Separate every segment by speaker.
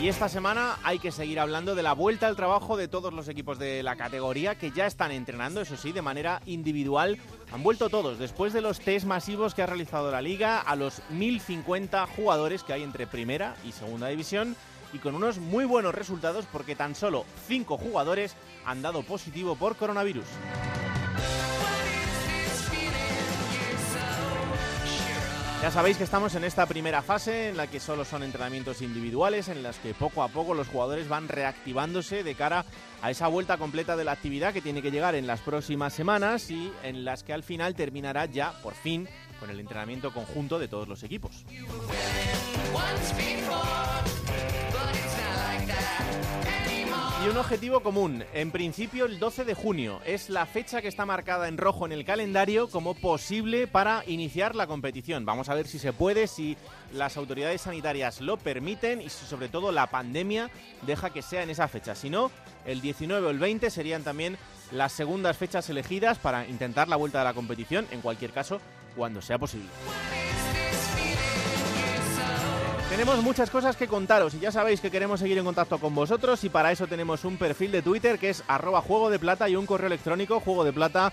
Speaker 1: Y esta semana hay que seguir hablando de la vuelta al trabajo de todos los equipos de la categoría que ya están entrenando, eso sí, de manera individual. Han vuelto todos después de los test masivos que ha realizado la liga a los 1050 jugadores que hay entre primera y segunda división y con unos muy buenos resultados porque tan solo 5 jugadores han dado positivo por coronavirus. Ya sabéis que estamos en esta primera fase en la que solo son entrenamientos individuales, en las que poco a poco los jugadores van reactivándose de cara a esa vuelta completa de la actividad que tiene que llegar en las próximas semanas y en las que al final terminará ya, por fin, con el entrenamiento conjunto de todos los equipos. Y un objetivo común. En principio, el 12 de junio es la fecha que está marcada en rojo en el calendario como posible para iniciar la competición. Vamos a ver si se puede, si las autoridades sanitarias lo permiten y si sobre todo la pandemia deja que sea en esa fecha. Si no, el 19 o el 20 serían también las segundas fechas elegidas para intentar la vuelta de la competición, en cualquier caso, cuando sea posible. Tenemos muchas cosas que contaros y ya sabéis que queremos seguir en contacto con vosotros y para eso tenemos un perfil de Twitter que es arroba juego de plata y un correo electrónico juego de plata.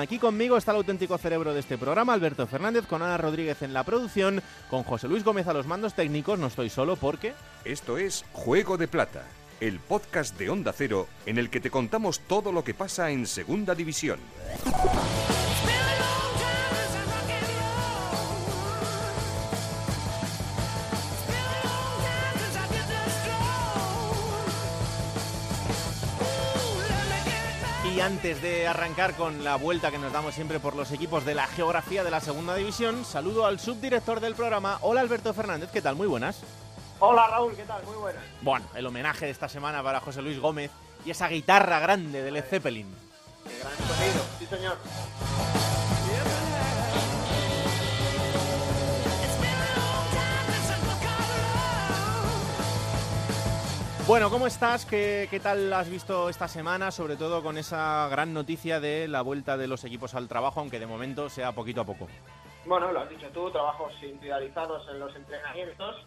Speaker 1: Aquí conmigo está el auténtico cerebro de este programa, Alberto Fernández, con Ana Rodríguez en la producción, con José Luis Gómez a los mandos técnicos. No estoy solo porque...
Speaker 2: Esto es Juego de Plata, el podcast de Onda Cero en el que te contamos todo lo que pasa en Segunda División.
Speaker 1: Y antes de arrancar con la vuelta que nos damos siempre por los equipos de la geografía de la segunda división, saludo al subdirector del programa. Hola Alberto Fernández, ¿qué tal? Muy buenas.
Speaker 3: Hola Raúl, ¿qué tal? Muy buenas.
Speaker 1: Bueno, el homenaje de esta semana para José Luis Gómez y esa guitarra grande de Led Zeppelin.
Speaker 3: Qué gran sonido, sí señor.
Speaker 1: Bueno, ¿cómo estás? ¿Qué, ¿Qué, tal has visto esta semana? Sobre todo con esa gran noticia de la vuelta de los equipos al trabajo, aunque de momento sea poquito a poco.
Speaker 3: Bueno, lo has dicho tú, trabajos individualizados en los entrenamientos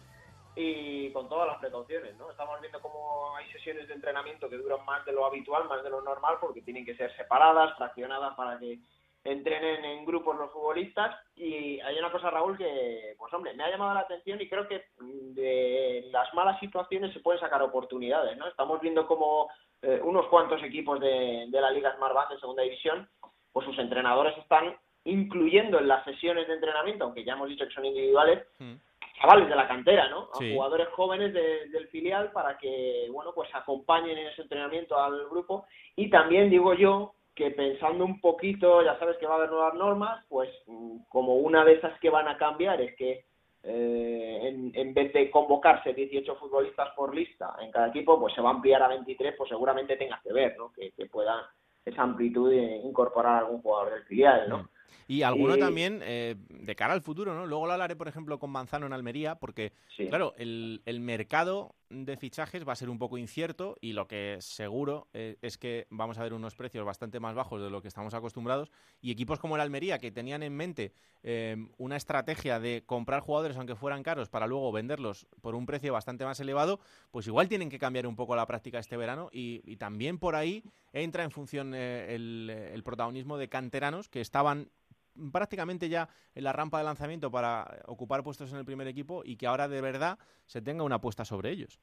Speaker 3: y con todas las precauciones, ¿no? Estamos viendo cómo hay sesiones de entrenamiento que duran más de lo habitual, más de lo normal, porque tienen que ser separadas, fraccionadas para que entrenen en grupos los futbolistas y hay una cosa Raúl que pues hombre me ha llamado la atención y creo que de las malas situaciones se pueden sacar oportunidades no estamos viendo como eh, unos cuantos equipos de, de la Liga Smart Bank de segunda división pues sus entrenadores están incluyendo en las sesiones de entrenamiento aunque ya hemos dicho que son individuales mm. chavales de la cantera no a sí. jugadores jóvenes de, del filial para que bueno pues acompañen en ese entrenamiento al grupo y también digo yo que pensando un poquito, ya sabes que va a haber nuevas normas, pues como una de esas que van a cambiar es que eh, en, en, vez de convocarse 18 futbolistas por lista en cada equipo, pues se va a ampliar a 23, pues seguramente tenga que ver, ¿no? Que, que pueda esa amplitud incorporar a algún jugador del filial, ¿no?
Speaker 1: Y alguno y... también eh, de cara al futuro, ¿no? Luego lo hablaré, por ejemplo, con Manzano en Almería, porque, sí. claro, el, el, mercado de fichajes va a ser un poco incierto y lo que seguro eh, es que vamos a ver unos precios bastante más bajos de lo que estamos acostumbrados y equipos como el Almería, que tenían en mente eh, una estrategia de comprar jugadores aunque fueran caros para luego venderlos por un precio bastante más elevado, pues igual tienen que cambiar un poco la práctica este verano y, y también por ahí entra en función eh, el, el protagonismo de canteranos que estaban prácticamente ya en la rampa de lanzamiento para ocupar puestos en el primer equipo y que ahora de verdad se tenga una apuesta sobre ellos.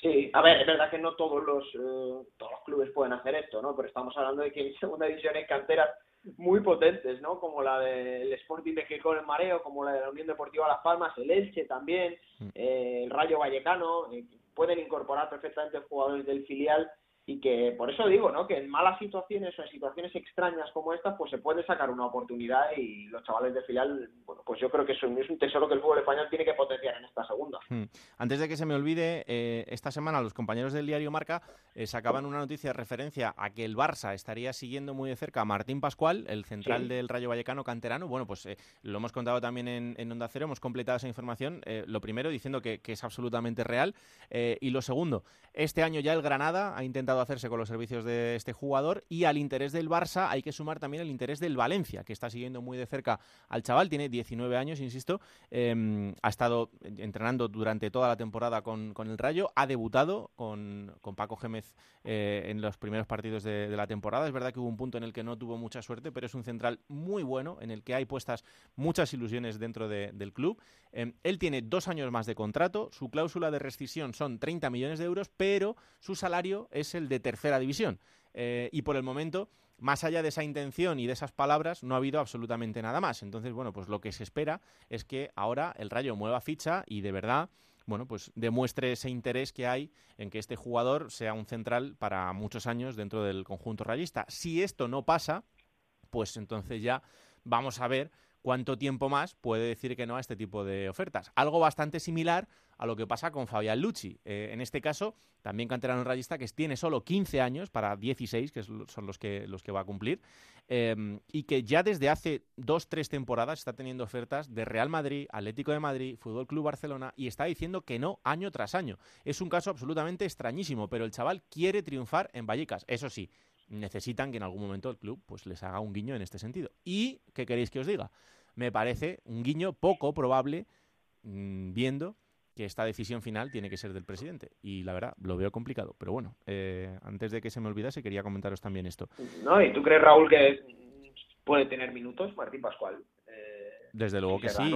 Speaker 3: Sí, a ver, es verdad que no todos los, eh, todos los clubes pueden hacer esto, ¿no? Pero estamos hablando de que en segunda división hay canteras muy potentes, ¿no? Como la del Sporting de Gijón en Mareo, como la de la Unión Deportiva Las Palmas, el Elche también, eh, el Rayo Vallecano, eh, pueden incorporar perfectamente jugadores del filial y que por eso digo, ¿no? Que en malas situaciones o en situaciones extrañas como estas, pues se puede sacar una oportunidad y los chavales de filial, bueno, pues yo creo que eso es un tesoro que el fútbol español tiene que potenciar en esta segunda. Hmm.
Speaker 1: Antes de que se me olvide, eh, esta semana los compañeros del diario Marca eh, sacaban una noticia de referencia a que el Barça estaría siguiendo muy de cerca a Martín Pascual, el central del Rayo Vallecano canterano. Bueno, pues eh, lo hemos contado también en, Onda Cero, hemos completado esa información. lo primero diciendo que, que es absolutamente real y lo segundo, este año ya el Granada ha intentado hacerse con los servicios de este jugador y al interés del Barça hay que sumar también el interés del Valencia, que está siguiendo muy de cerca al chaval, tiene 19 años, insisto, em, ha estado entrenando durante toda la temporada con, el Rayo, ha debutado con, Paco Gémez eh, en los primeros partidos de, la temporada, es verdad que hubo un punto en el que no tuvo mucha suerte, pero es un central muy bueno, en el que hay puestas muchas ilusiones dentro del club. Em, él tiene dos años más de contrato, su cláusula de rescisión son 30 millones de euros, pero su salario es el de tercera división. Eh, y por el momento, más allá de esa intención y de esas palabras, no ha habido absolutamente nada más. Entonces, bueno, pues lo que se espera es que ahora el Rayo mueva ficha y de verdad bueno, pues demuestre ese interés que hay en que este jugador sea un central para muchos años dentro del conjunto rayista. Si esto no pasa, pues entonces ya vamos a ver cuánto tiempo más puede decir que no a este tipo de ofertas. Algo bastante similar a lo que pasa con Fabián Lucci. Eh, en este caso, también canterano rayista que tiene solo 15 años para 16, que son los que, los que va a cumplir, em, y que ya desde hace dos, tres temporadas está teniendo ofertas de Real Madrid, Atlético de Madrid, Fútbol Club Barcelona, y está diciendo que no año tras año. Es un caso absolutamente extrañísimo, pero el chaval quiere triunfar en Vallecas. Eso sí, necesitan que en algún momento el club pues les haga un guiño en este sentido. Y, ¿qué queréis que os diga? Me parece un guiño poco probable mm, viendo que esta decisión final tiene que ser del presidente. Y la verdad, lo veo complicado. Pero bueno, eh, antes de que se me olvidase, quería comentaros también esto.
Speaker 3: No, ¿y tú crees, Raúl, que puede tener minutos Martín Pascual?
Speaker 1: Eh, Desde luego que sí.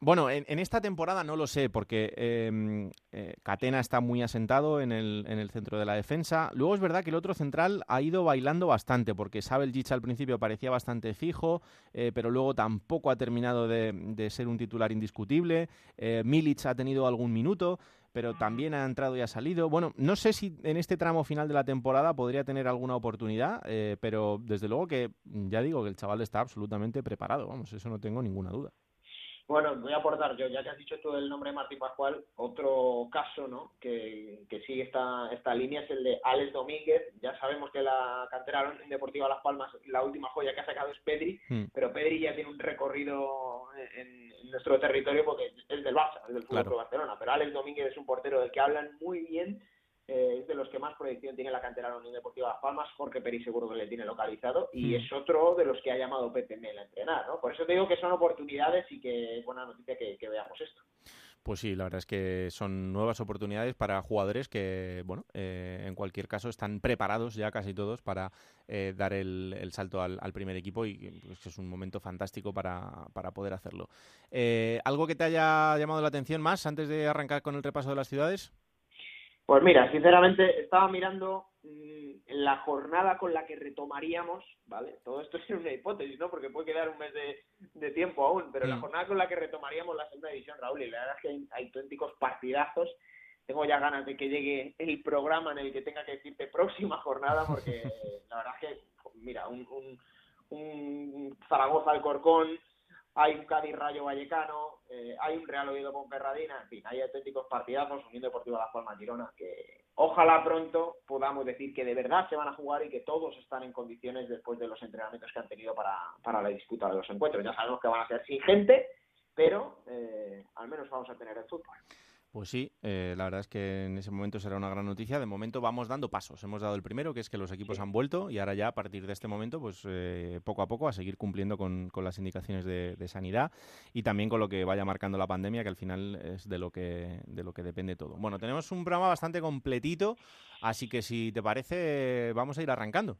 Speaker 1: Bueno, en, esta temporada no lo sé, porque em, eh, Catena está muy asentado en el, en el, centro de la defensa. Luego es verdad que el otro central ha ido bailando bastante, porque Sabel Gich al principio parecía bastante fijo, eh, pero luego tampoco ha terminado de, ser un titular indiscutible. Eh, Milic ha tenido algún minuto, pero también ha entrado y ha salido. Bueno, no sé si en este tramo final de la temporada podría tener alguna oportunidad, pero desde luego que ya digo que el chaval está absolutamente preparado, vamos, eso no tengo ninguna duda.
Speaker 3: Bueno, voy a aportar yo, ya que has dicho tú el nombre de Martín Pascual, otro caso ¿no? que, que sigue esta, esta línea es el de Alex Domínguez. Ya sabemos que la cantera Deportiva Las Palmas, la última joya que ha sacado es Pedri, hmm. pero Pedri ya tiene un recorrido en, nuestro territorio porque es del Barça, es del Fútbol de Barcelona. Pero Alex Domínguez es un portero del que hablan muy bien eh, es de los que más proyección tiene la cantera de la Unión Deportiva Las Palmas, Jorge Peri seguro que le tiene localizado, y mm. es otro de los que ha llamado Pepe Mel a entrenar, ¿no? Por eso te digo que son oportunidades y que es buena noticia que, veamos esto.
Speaker 1: Pues sí, la verdad es que son nuevas oportunidades para jugadores que, bueno, eh, en cualquier caso están preparados ya casi todos para eh, dar el, salto al, primer equipo y pues, es un momento fantástico para, para poder hacerlo. ¿Algo que te haya llamado la atención más antes de arrancar con el repaso de las ciudades?
Speaker 3: Pues mira, sinceramente estaba mirando mm, la jornada con la que retomaríamos, ¿vale? Todo esto es una hipótesis, ¿no? Porque puede quedar un mes de, tiempo aún, pero la mm. jornada con la que retomaríamos la segunda división, Raúl, y la verdad es que hay, auténticos partidazos. Tengo ya ganas de que llegue el programa en el que tenga que decirte próxima jornada, porque la verdad es que, mira, un, un, un Zaragoza Alcorcón, hay un Cádiz Rayo Vallecano, eh, hay un Real Oviedo Ponferradina, en fin, hay auténticos partidazos, Unión Deportiva Las Palmas Girona, que ojalá pronto podamos decir que de verdad se van a jugar y que todos están en condiciones después de los entrenamientos que han tenido para, para la disputa de los encuentros. Ya sabemos que van a ser sin gente, pero eh, al menos vamos a tener el fútbol.
Speaker 1: Pues sí, eh, la verdad es que en ese momento será una gran noticia. De momento vamos dando pasos. Hemos dado el primero, que es que los equipos han vuelto, y ahora ya a partir de este momento, pues eh, poco a poco a seguir cumpliendo con, las indicaciones de, sanidad y también con lo que vaya marcando la pandemia, que al final es de lo que, de lo que depende todo. Bueno, tenemos un programa bastante completito, así que si te parece, vamos a ir arrancando.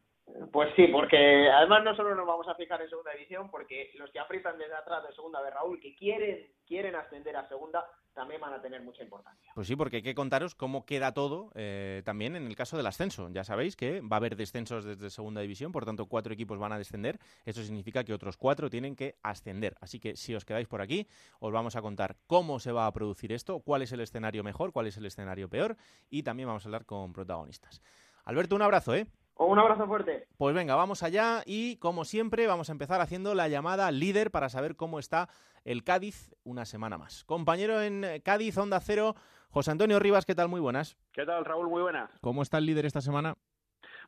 Speaker 3: Pues sí, porque además no solo nos vamos a fijar en segunda división, porque los que aprietan desde atrás de segunda de Raúl, que quieren, quieren ascender a segunda, también van a tener mucha importancia.
Speaker 1: Pues sí, porque hay que contaros cómo queda todo eh, también en el caso del ascenso. Ya sabéis que va a haber descensos desde segunda división, por tanto cuatro equipos van a descender. Eso significa que otros cuatro tienen que ascender. Así que si os quedáis por aquí, os vamos a contar cómo se va a producir esto, cuál es el escenario mejor, cuál es el escenario peor y también vamos a hablar con protagonistas. Alberto, un abrazo, ¿eh?
Speaker 3: Un abrazo fuerte.
Speaker 1: Pues venga, vamos allá y como siempre vamos a empezar haciendo la llamada líder para saber cómo está el Cádiz una semana más. Compañero en Cádiz, Onda Cero, José Antonio Rivas, ¿qué tal? Muy buenas.
Speaker 4: ¿Qué tal, Raúl? Muy buenas.
Speaker 1: ¿Cómo está el líder esta semana?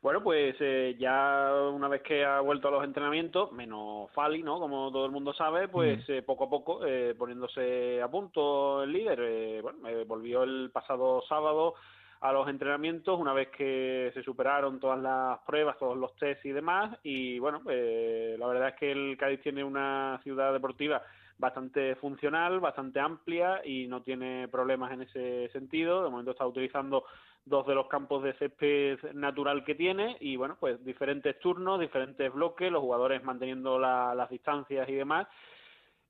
Speaker 4: Bueno, pues eh, ya una vez que ha vuelto a los entrenamientos, menos Fali, ¿no? Como todo el mundo sabe, pues eh, poco a poco eh, poniéndose a punto el líder. bueno, volvió el pasado sábado a los entrenamientos una vez que se superaron todas las pruebas, todos los tests y demás. Y bueno, la verdad es que el Cádiz tiene una ciudad deportiva bastante funcional, bastante amplia y no tiene problemas en ese sentido. De momento está utilizando dos de los campos de césped natural que tiene y bueno, pues diferentes turnos, diferentes bloques, los jugadores manteniendo las distancias y demás.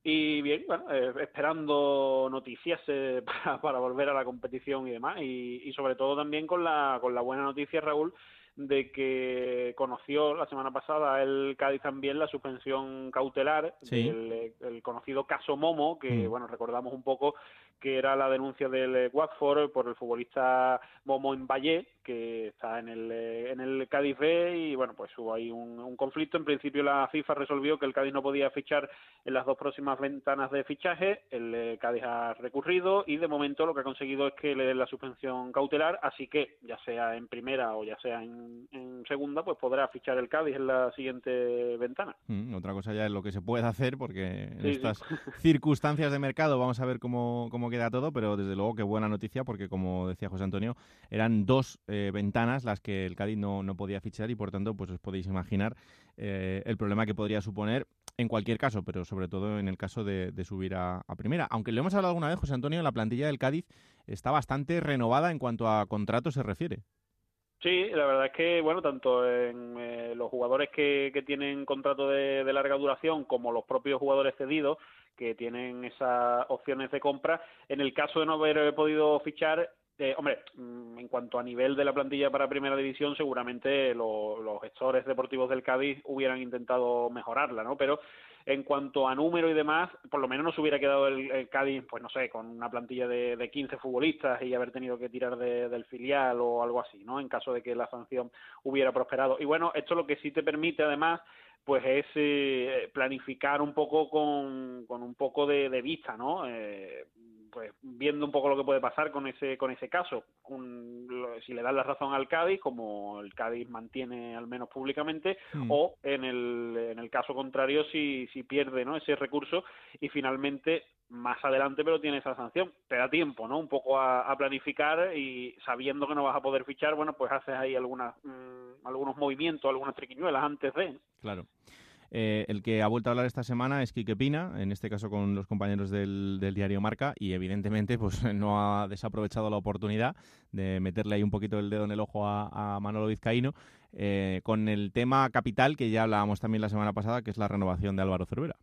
Speaker 4: Y bien, bueno, eh, esperando noticias eh, para, volver a la competición y demás. Y, y sobre todo también con la, con la buena noticia, Raúl, de que conoció la semana pasada el Cádiz también la suspensión cautelar del el conocido caso Momo, que mm. bueno, recordamos un poco que era la denuncia del Watford por el futbolista Momo en Valle, que está en el, en el Cádiz B y bueno, pues hubo ahí un, conflicto. En principio la FIFA resolvió que el Cádiz no podía fichar en las dos próximas ventanas de fichaje, el eh, Cádiz ha recurrido y de momento lo que ha conseguido es que le den la suspensión cautelar, así que ya sea en primera o ya sea en en, segunda, pues podrá fichar el Cádiz en la siguiente ventana.
Speaker 1: Mm, otra cosa ya es lo que se puede hacer, porque en estas circunstancias de mercado vamos a ver cómo, cómo queda todo, pero desde luego qué buena noticia, porque como decía José Antonio, eran dos eh, ventanas las que el Cádiz no, no, podía fichar y por tanto, pues os podéis imaginar eh, el problema que podría suponer en cualquier caso, pero sobre todo en el caso de, subir a, primera. Aunque lo hemos hablado alguna vez, José Antonio, la plantilla del Cádiz está bastante renovada en cuanto a contratos se refiere.
Speaker 4: Sí, la verdad es que, bueno, tanto en eh, los jugadores que, que tienen contrato de, larga duración como los propios jugadores cedidos que tienen esas opciones de compra, en el caso de no haber podido fichar, eh, hombre, mm, en cuanto a nivel de la plantilla para Primera División, seguramente los gestores deportivos del Cádiz hubieran intentado mejorarla, ¿no? Pero en cuanto a número y demás, por lo menos no se hubiera quedado el, Cádiz, pues no sé, con una plantilla de, de 15 futbolistas y haber tenido que tirar del filial o algo así, ¿no? En caso de que la sanción hubiera prosperado. Y bueno, esto lo que sí te permite además pues es eh, planificar un poco con, con un poco de, de vista, ¿no? Eh, pues viendo un poco lo que puede pasar con ese con ese caso. Si le dan la razón al Cádiz como el Cádiz mantiene al menos públicamente mm. o en el en el caso contrario si si pierde no ese recurso y finalmente más adelante pero tiene esa sanción. Te da tiempo no un poco a, planificar y sabiendo que no vas a poder fichar bueno pues haces ahí algunas mm, algunos movimientos algunas triquiñuelas antes de.
Speaker 1: Claro eh, el que ha vuelto a hablar esta semana es Quique Pina, en este caso con los compañeros del, diario Marca, y evidentemente pues no ha desaprovechado la oportunidad de meterle ahí un poquito el dedo en el ojo a, Manolo Vizcaíno eh, con el tema capital que ya hablábamos también la semana pasada, que es la renovación de Álvaro Cervera.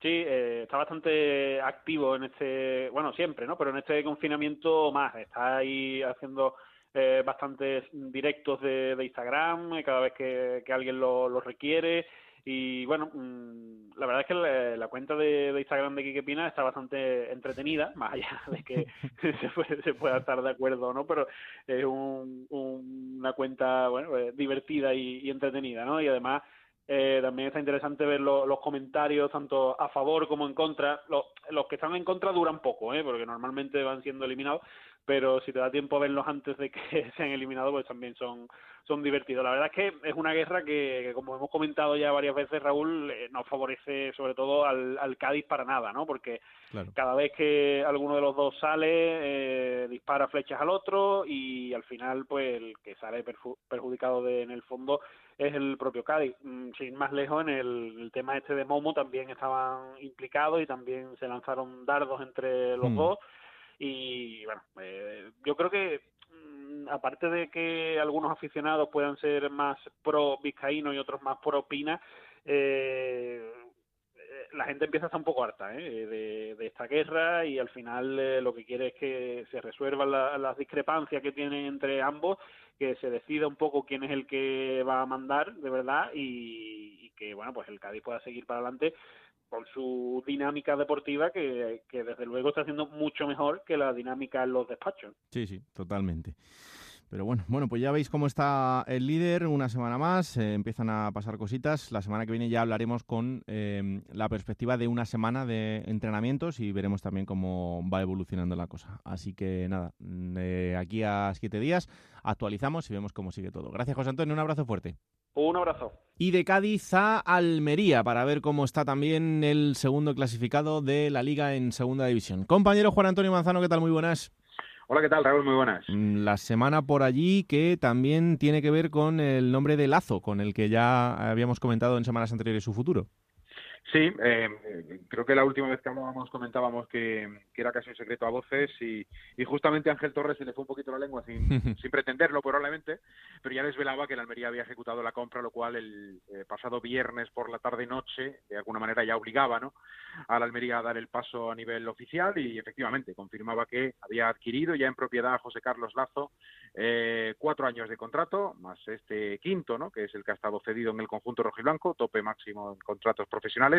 Speaker 4: Sí, eh, está bastante activo en este, bueno, siempre, ¿no? Pero en este confinamiento más, está ahí haciendo bastantes directos de, Instagram cada vez que, alguien lo requiere y bueno, mm, la verdad es que la, cuenta de, Instagram de Kike Pina está bastante entretenida, más allá de que se, pueda estar de acuerdo o no, pero es una cuenta bueno, eh, divertida y, entretenida, ¿no? Y además eh, también está interesante ver los comentarios tanto a favor como en contra. Los, los que están en contra duran poco, ¿eh? porque normalmente van siendo eliminados, pero si te da tiempo a verlos antes de que sean eliminados, pues también son, son divertidos. La verdad es que es una guerra que, como hemos comentado ya varias veces, Raúl, eh, nos favorece sobre todo al, al, Cádiz para nada, ¿no? Porque cada vez que alguno de los dos sale, eh, dispara flechas al otro y al final, pues el que sale perjudicado de, en el fondo es el propio Cádiz. Mm, sin más lejos, en el, el, tema este de Momo también estaban implicados y también se lanzaron dardos entre los hmm. dos y bueno, eh, yo creo que mm, aparte de que algunos aficionados puedan ser más pro Vizcaíno y otros más pro Pina, eh, eh, la gente empieza a estar un poco harta de, esta guerra y al final lo que quiere es que se resuelvan las discrepancias que tienen entre ambos, que se decida un poco quién es el que va a mandar de verdad y, y que bueno pues el Cádiz pueda seguir para adelante con su dinámica deportiva que, desde luego está haciendo mucho mejor que la dinámica en los despachos.
Speaker 1: Sí, sí, totalmente. Pero bueno, bueno, pues ya veis cómo está el líder una semana más, eh, empiezan a pasar cositas. La semana que viene ya hablaremos con em, la perspectiva de una semana de entrenamientos y veremos también cómo va evolucionando la cosa. Así que nada, de aquí a siete días actualizamos y vemos cómo sigue todo. Gracias, José Antonio, un abrazo fuerte.
Speaker 4: Un abrazo.
Speaker 1: Y de Cádiz a Almería para ver cómo está también el segundo clasificado de la liga en segunda división. Compañero Juan Antonio Manzano, ¿qué tal? Muy buenas.
Speaker 5: Hola, ¿qué tal, Raúl? Muy buenas.
Speaker 1: Mm, la semana por allí que también tiene que ver con el nombre de Lazo, con el que ya habíamos comentado en semanas anteriores su futuro.
Speaker 5: Sí, eh, creo que la última vez que hablábamos comentábamos que, era casi un secreto a voces y, justamente a Ángel Torres se le fue un poquito la lengua sin, sin, pretenderlo probablemente, pero ya desvelaba que el Almería había ejecutado la compra, lo cual el eh, pasado viernes por la tarde noche de alguna manera ya obligaba ¿no? a la Almería a dar el paso a nivel oficial y efectivamente confirmaba que había adquirido ya en propiedad a José Carlos Lazo eh, cuatro años de contrato, más este quinto, ¿no? que es el que ha estado cedido en el conjunto rojiblanco, tope máximo en contratos profesionales.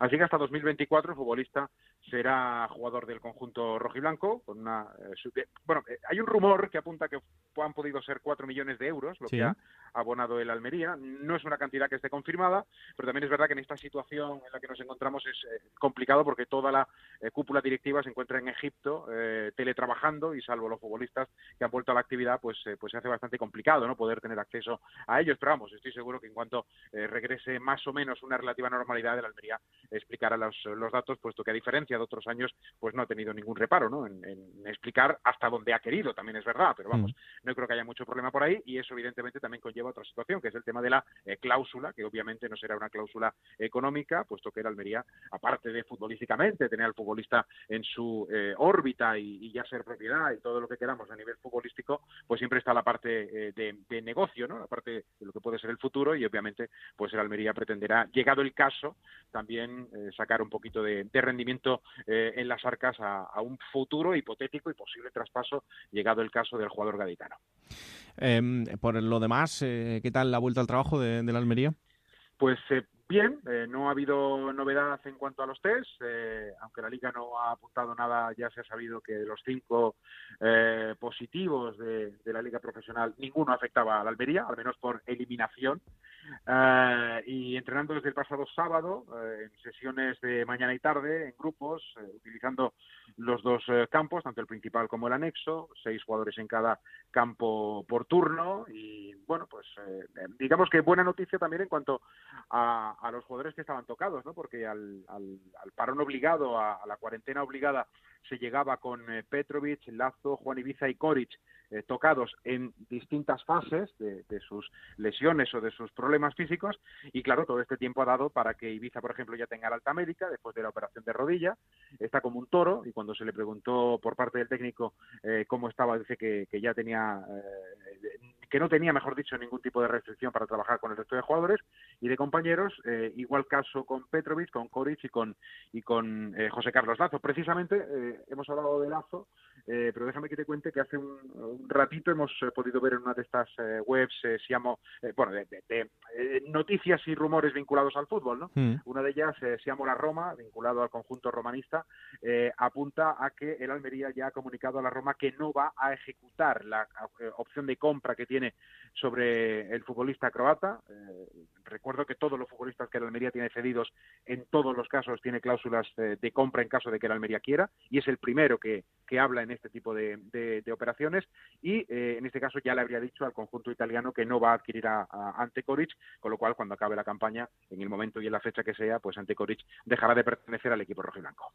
Speaker 5: Así que hasta 2024 el futbolista será jugador del conjunto rojiblanco. Con una, eh, bueno, eh, hay un rumor que apunta que han podido ser cuatro millones de euros, lo que ha abonado el Almería. No es una cantidad que esté confirmada, pero también es verdad que en esta situación en la que nos encontramos es complicado porque toda la cúpula directiva se encuentra en Egipto, teletrabajando, y salvo los futbolistas que han vuelto a la actividad, pues, eh, pues se hace bastante complicado no poder tener acceso a ellos. Pero vamos, estoy seguro que en cuanto eh, regrese más o menos una relativa normalidad, el Almería explicará los, los, datos, puesto que a diferencia de otros años, pues no ha tenido ningún reparo ¿no? en, explicar hasta dónde ha querido, también es verdad, pero vamos, mm. no creo que haya mucho problema por ahí y eso evidentemente también conlleva otra situación, que es el tema de la eh, cláusula, que obviamente no será una cláusula económica, puesto que el Almería, aparte de futbolísticamente, tener al futbolista en su órbita y, y, ya ser propiedad y todo lo que queramos a nivel futbolístico, pues siempre está la parte eh, de, negocio, ¿no? La parte de lo que puede ser el futuro y obviamente pues el Almería pretenderá, llegado el caso, también eh, sacar un poquito de, rendimiento eh, en las arcas a, un futuro hipotético y posible traspaso, llegado el caso del jugador gaditano.
Speaker 1: Em, por lo demás, ¿qué tal la vuelta al trabajo de, de la Almería?
Speaker 5: Pues Bien, eh, no ha habido novedad en cuanto a los test, eh, aunque la liga no ha apuntado nada, ya se ha sabido que de los cinco eh, positivos de, la liga profesional, ninguno afectaba a la Almería, al menos por eliminación. Y entrenando desde el pasado sábado, en sesiones de mañana y tarde, en grupos, utilizando los dos campos, tanto el principal como el anexo, seis jugadores en cada campo por turno. Y bueno, pues digamos que buena noticia también en cuanto a a, los jugadores que estaban tocados, ¿no? Porque al, al, parón obligado, a, la cuarentena obligada, se llegaba con eh, Petrovic, Lazo, Juan Ibiza y Koric eh, tocados en distintas fases de, sus lesiones o de sus problemas físicos y claro, todo este tiempo ha dado para que Ibiza, por ejemplo, ya tenga la alta médica después de la operación de rodilla, está como un toro y cuando se le preguntó por parte del técnico eh, cómo estaba, dice que, ya tenía, que no tenía, mejor dicho, ningún tipo de restricción para trabajar con el resto de jugadores y de compañeros, igual caso con Petrovic, con Koric y con, y con José Carlos Lazo. Precisamente hemos hablado de Lazo, eh, pero déjame que te cuente que hace un, ratito hemos eh, podido ver en una de estas eh, webs, Siamo, bueno, de, noticias y rumores vinculados al fútbol, ¿no? Mm. Una de ellas, Siamo la Roma, vinculado al conjunto romanista, apunta a que el Almería ya ha comunicado a la Roma que no va a ejecutar la opción de compra que tiene sobre el futbolista croata. recuerdo que todos los futbolistas que el Almería tiene cedidos, en todos los casos, tiene cláusulas de compra en caso de que el Almería quiera, y es el primero que, que habla en este tipo de, de, operaciones y eh, en este caso ya le habría dicho al conjunto italiano que no va a adquirir a, Ante Coric, con lo cual cuando acabe la campaña, en el momento y en la fecha que sea, pues Ante Coric dejará de pertenecer al equipo rojiblanco.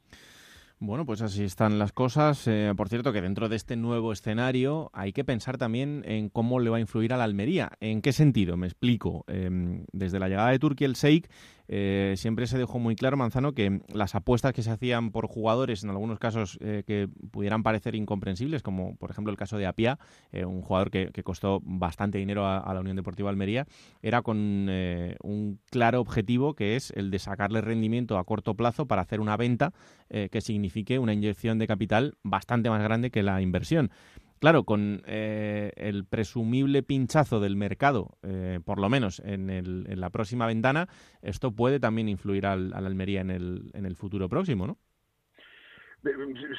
Speaker 1: Bueno, pues así están las cosas. Eh, por cierto, que dentro de este nuevo escenario hay que pensar también en cómo le va a influir a la Almería. ¿En qué sentido? Me explico. Em, desde la llegada de Turquía el Sheikh eh, siempre se dejó muy claro, Manzano, que las apuestas que se hacían por jugadores, en algunos casos eh, que pudieran parecer incomprensibles, como por ejemplo el caso de Apia, eh, un jugador que, costó bastante dinero a, la Unión Deportiva Almería, era con un claro objetivo que es el de sacarle rendimiento a corto plazo para hacer una venta que signifique una inyección de capital bastante más grande que la inversión. Claro, con eh, el presumible pinchazo del mercado, eh, por lo menos en, el, en, la próxima ventana, esto puede también influir al, Almería en el, en el futuro próximo, ¿no?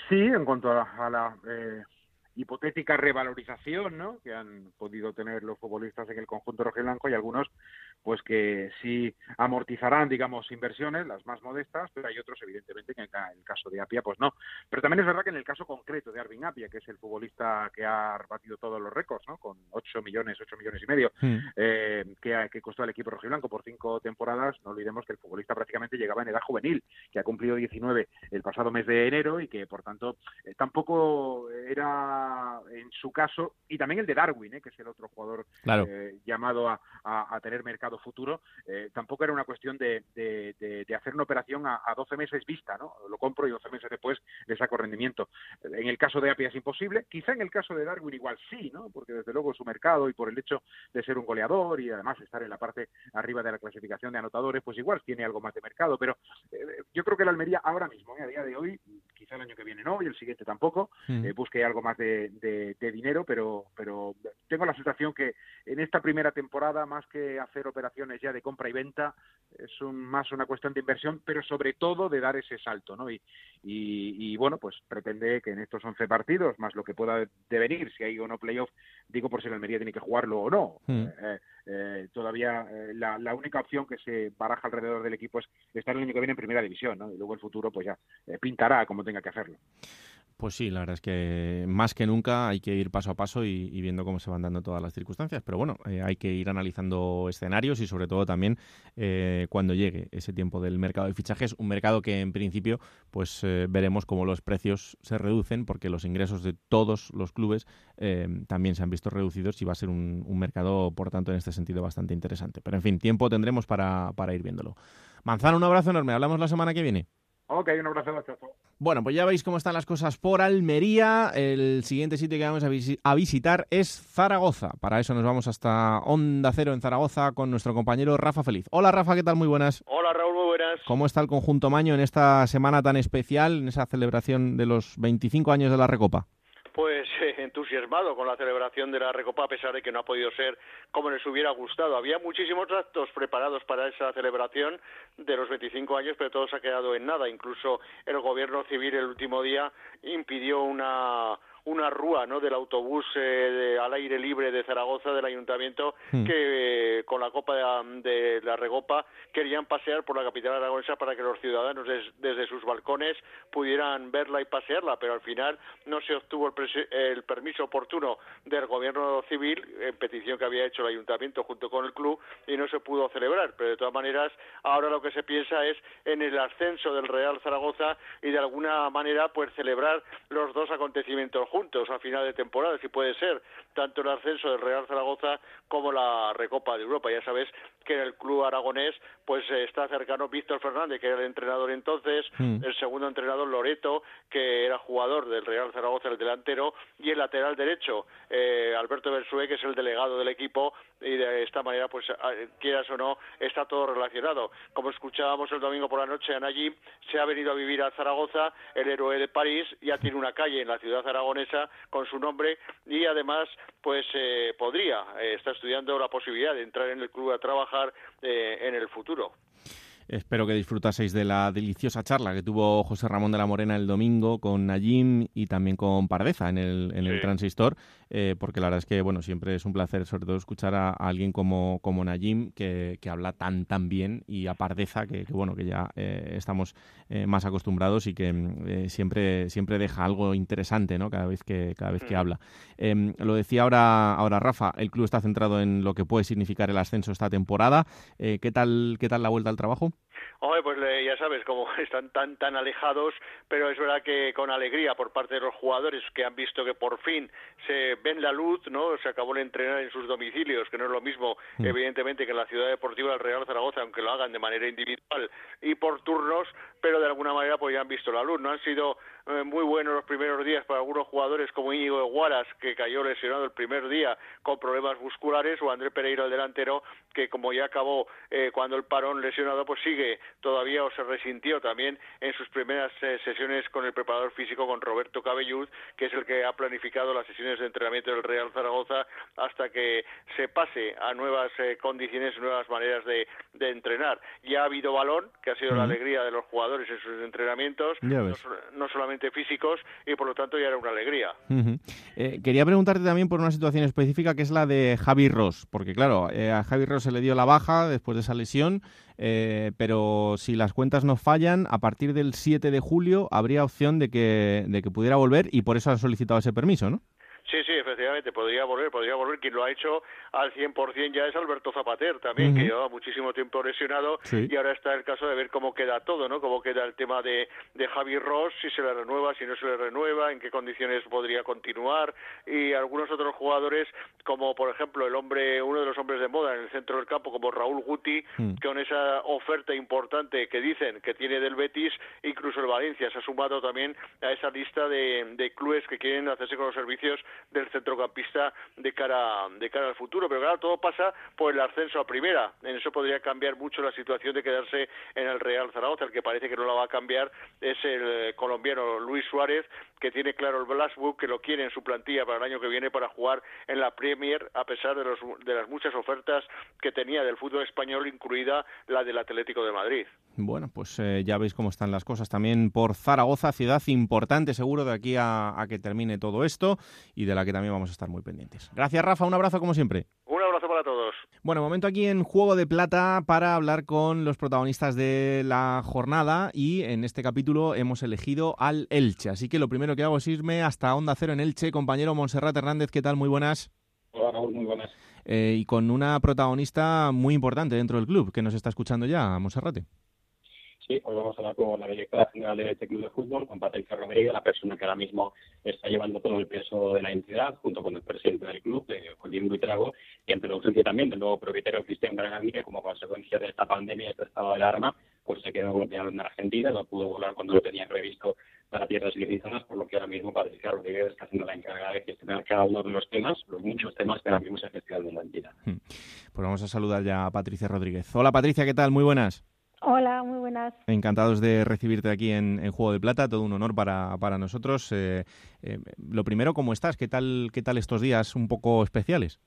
Speaker 5: Sí, en cuanto a la, hipotética revalorización ¿no? que han podido tener los futbolistas en el conjunto rojiblanco y algunos pues que sí amortizarán, digamos, inversiones, las más modestas, pero hay otros, evidentemente, que en el caso de Apia, pues no. Pero también es verdad que en el caso concreto de Arvin Apia, que es el futbolista que ha batido todos los récords, ¿no? Con 8 millones, 8 millones y medio, hmm. eh, que, que costó al equipo rojiblanco por cinco temporadas, no olvidemos que el futbolista prácticamente llegaba en edad juvenil, que ha cumplido 19 el pasado mes de enero y que, por tanto, eh, tampoco era en su caso, y también el de Darwin, ¿eh? que es el otro jugador eh, llamado a, a, tener mercado futuro, eh, tampoco era una cuestión de, de, de, hacer una operación a, a, 12 meses vista, ¿no? Lo compro y 12 meses después le saco rendimiento. En el caso de Apia es imposible, quizá en el caso de Darwin igual sí, ¿no? Porque desde luego su mercado y por el hecho de ser un goleador y además estar en la parte arriba de la clasificación de anotadores, pues igual tiene algo más de mercado, pero yo creo que la Almería ahora mismo, a día de hoy, quizá el año que viene no, y el siguiente tampoco, mm. busque algo más de, de, dinero, pero, pero tengo la sensación que en esta primera temporada, más que hacer operaciones ya de compra y venta, es un, más una cuestión de inversión, pero sobre todo de dar ese salto, ¿no? Y, y, bueno, pues pretende que en estos 11 partidos, más lo que pueda devenir, si hay o no playoff, digo por si el Almería tiene que jugarlo o no. Mm. Eh, eh, todavía eh, la, la, única opción que se baraja alrededor del equipo es estar el año que viene en primera división, ¿no? Y luego el futuro, pues ya pintará como tenga que hacerlo.
Speaker 1: Pues sí, la verdad es que más que nunca hay que ir paso a paso y, viendo cómo se van dando todas las circunstancias. Pero bueno, eh, hay que ir analizando escenarios y sobre todo también eh, cuando llegue ese tiempo del mercado de fichajes, un mercado que en principio pues eh, veremos cómo los precios se reducen porque los ingresos de todos los clubes también se han visto reducidos y va a ser un, mercado, por tanto, en este sentido bastante interesante. Pero en fin, tiempo tendremos para, para ir viéndolo. Manzano, un abrazo enorme. Hablamos la semana que viene.
Speaker 5: Ok, un abrazo, chao.
Speaker 1: Bueno, pues ya veis cómo están las cosas por Almería. El siguiente sitio que vamos a, visitar es Zaragoza. Para eso nos vamos hasta Onda Cero en Zaragoza con nuestro compañero Rafa Feliz. Hola Rafa, ¿qué tal? Muy buenas.
Speaker 6: Hola Raúl, muy buenas.
Speaker 1: ¿Cómo está el conjunto Maño en esta semana tan especial, en esa celebración de los 25 años de la Recopa?
Speaker 6: Pues entusiasmado con la celebración de la Recopa a pesar de que no ha podido ser como les hubiera gustado. Había muchísimos actos preparados para esa celebración de los 25 años, pero todo se ha quedado en nada. Incluso el gobierno civil el último día impidió una una rúa ¿no? del autobús eh, al aire libre de Zaragoza del ayuntamiento hmm. que eh, con la copa de, la regopa querían pasear por la capital aragonesa para que los ciudadanos desde sus balcones pudieran verla y pasearla pero al final no se obtuvo el, el, permiso oportuno del gobierno civil en petición que había hecho el ayuntamiento junto con el club y no se pudo celebrar pero de todas maneras ahora lo que se piensa es en el ascenso del Real Zaragoza y de alguna manera pues celebrar los dos acontecimientos juntos a final de temporada, si puede ser, tanto el ascenso del Real Zaragoza como la Recopa de Europa. Ya sabes que en el club aragonés pues está cercano Víctor Fernández, que era el entrenador entonces, mm. el segundo entrenador Loreto, que era jugador del Real Zaragoza, el delantero, y el lateral derecho, eh, Alberto Bersué, que es el delegado del equipo, y de esta manera, pues quieras o no, está todo relacionado. Como escuchábamos el domingo por la noche, Anayim se ha venido a vivir a Zaragoza, el héroe de París, ya tiene una calle en la ciudad aragonesa con su nombre y además, pues eh, podría, eh, está estudiando la posibilidad de entrar en el club a trabajar eh, en el futuro.
Speaker 1: Espero que disfrutaseis de la deliciosa charla que tuvo José Ramón de la Morena el domingo con Najim y también con Pardeza en el, en el transistor, eh, porque la verdad es que bueno siempre es un placer sobre todo escuchar a, alguien como, como Najim que, que, habla tan tan bien y a Pardeza que, bueno que ya eh, estamos eh, más acostumbrados y que siempre siempre deja algo interesante ¿no? cada vez que cada vez que habla. Em, lo decía ahora ahora Rafa, el club está centrado en lo que puede significar el ascenso esta temporada. ¿Qué tal qué tal la vuelta al trabajo?
Speaker 6: Hombre, pues ya sabes, como están tan tan alejados, pero es verdad que con alegría por parte de los jugadores que han visto que por fin se ven la luz, ¿no? Se acabó de entrenar en sus domicilios, que no es lo mismo, mm. evidentemente, que en la ciudad deportiva del Real Zaragoza, aunque lo hagan de manera individual y por turnos, pero de alguna manera pues ya han visto la luz. No han sido eh, muy buenos los primeros días para algunos jugadores como Íñigo Guaras, que cayó lesionado el primer día con problemas musculares, o André Pereira, el delantero, que como ya acabó eh, cuando el parón lesionado, pues sigue todavía o se resintió también en sus primeras eh, sesiones con el preparador físico, con Roberto Cabellud, que es el que ha planificado las sesiones de entrenamiento del Real Zaragoza hasta que se pase a nuevas condiciones, nuevas maneras de, entrenar. Ya ha habido balón, que ha sido la alegría de los jugadores en sus entrenamientos, no solamente físicos y por lo tanto ya era una alegría.
Speaker 1: Eh, quería preguntarte también por una situación específica que es la de Javi Ross, porque claro, eh, a Javi Ross se le dio la baja después de esa lesión, eh, pero si las cuentas no fallan, a partir del 7 de julio habría opción de que, de que pudiera volver y por eso ha solicitado ese permiso, ¿no?
Speaker 6: Sí, sí, efectivamente, podría volver, podría volver. Quien lo ha hecho al 100% ya es Alberto Zapater también, que llevaba muchísimo tiempo lesionado y ahora está el caso de ver cómo queda todo, ¿no? Cómo queda el tema de, de Javi Ross, si se le renueva, si no se le renueva, en qué condiciones podría continuar y algunos otros jugadores como por ejemplo el hombre, uno de los hombres de moda en el centro del campo como Raúl Guti, mm. con esa oferta importante que dicen que tiene del Betis, incluso el Valencia se ha sumado también a esa lista de, de clubes que quieren hacerse con los servicios del centrocampista de cara, de cara al futuro. Pero claro, todo pasa por el ascenso a primera. En eso podría cambiar mucho la situación de quedarse en el Real Zaragoza. El que parece que no la va a cambiar es el eh, colombiano Luis Suárez, que tiene claro el Book, que lo quiere en su plantilla para el año que viene para jugar en la Premier, a pesar de, los, de las muchas ofertas que tenía del fútbol español, incluida la del Atlético de Madrid.
Speaker 1: Bueno, pues eh, ya veis cómo están las cosas también por Zaragoza, ciudad importante seguro de aquí a, a que termine todo esto de la que también vamos a estar muy pendientes. Gracias, Rafa. Un abrazo como siempre.
Speaker 6: Un abrazo para todos.
Speaker 1: Bueno, momento aquí en Juego de Plata para hablar con los protagonistas de la jornada y en este capítulo hemos elegido al Elche. Así que lo primero que hago es irme hasta Onda Cero en Elche. Compañero Monserrat Hernández, ¿qué tal? Muy buenas.
Speaker 7: Hola, muy buenas.
Speaker 1: Eh, y con una protagonista muy importante dentro del club que nos está escuchando ya, Monserrate.
Speaker 7: Sí, hoy vamos a hablar con la directora general de este club de fútbol, con Patricia Rodríguez, la persona que ahora mismo está llevando todo el peso de la entidad, junto con el presidente del club, de Joaquín Buitrago, y entre los también del nuevo propietario Cristian Granadí, que como consecuencia de esta pandemia y este estado de alarma, pues se quedó bloqueado en Argentina, no pudo volar cuando lo tenía previsto para tierras ilizadas, por lo que ahora mismo Patricia Rodríguez está siendo la encargada de gestionar cada uno de los temas, los muchos temas que ahora mismo se gestionan en la entidad. Hmm.
Speaker 1: Pues vamos a saludar ya a Patricia Rodríguez. Hola Patricia, ¿qué tal? Muy buenas.
Speaker 8: Hola, muy buenas.
Speaker 1: Encantados de recibirte aquí en, Juego de Plata, todo un honor para, para nosotros. Eh, eh, lo primero, ¿cómo estás? ¿Qué tal, ¿Qué tal estos días un poco especiales?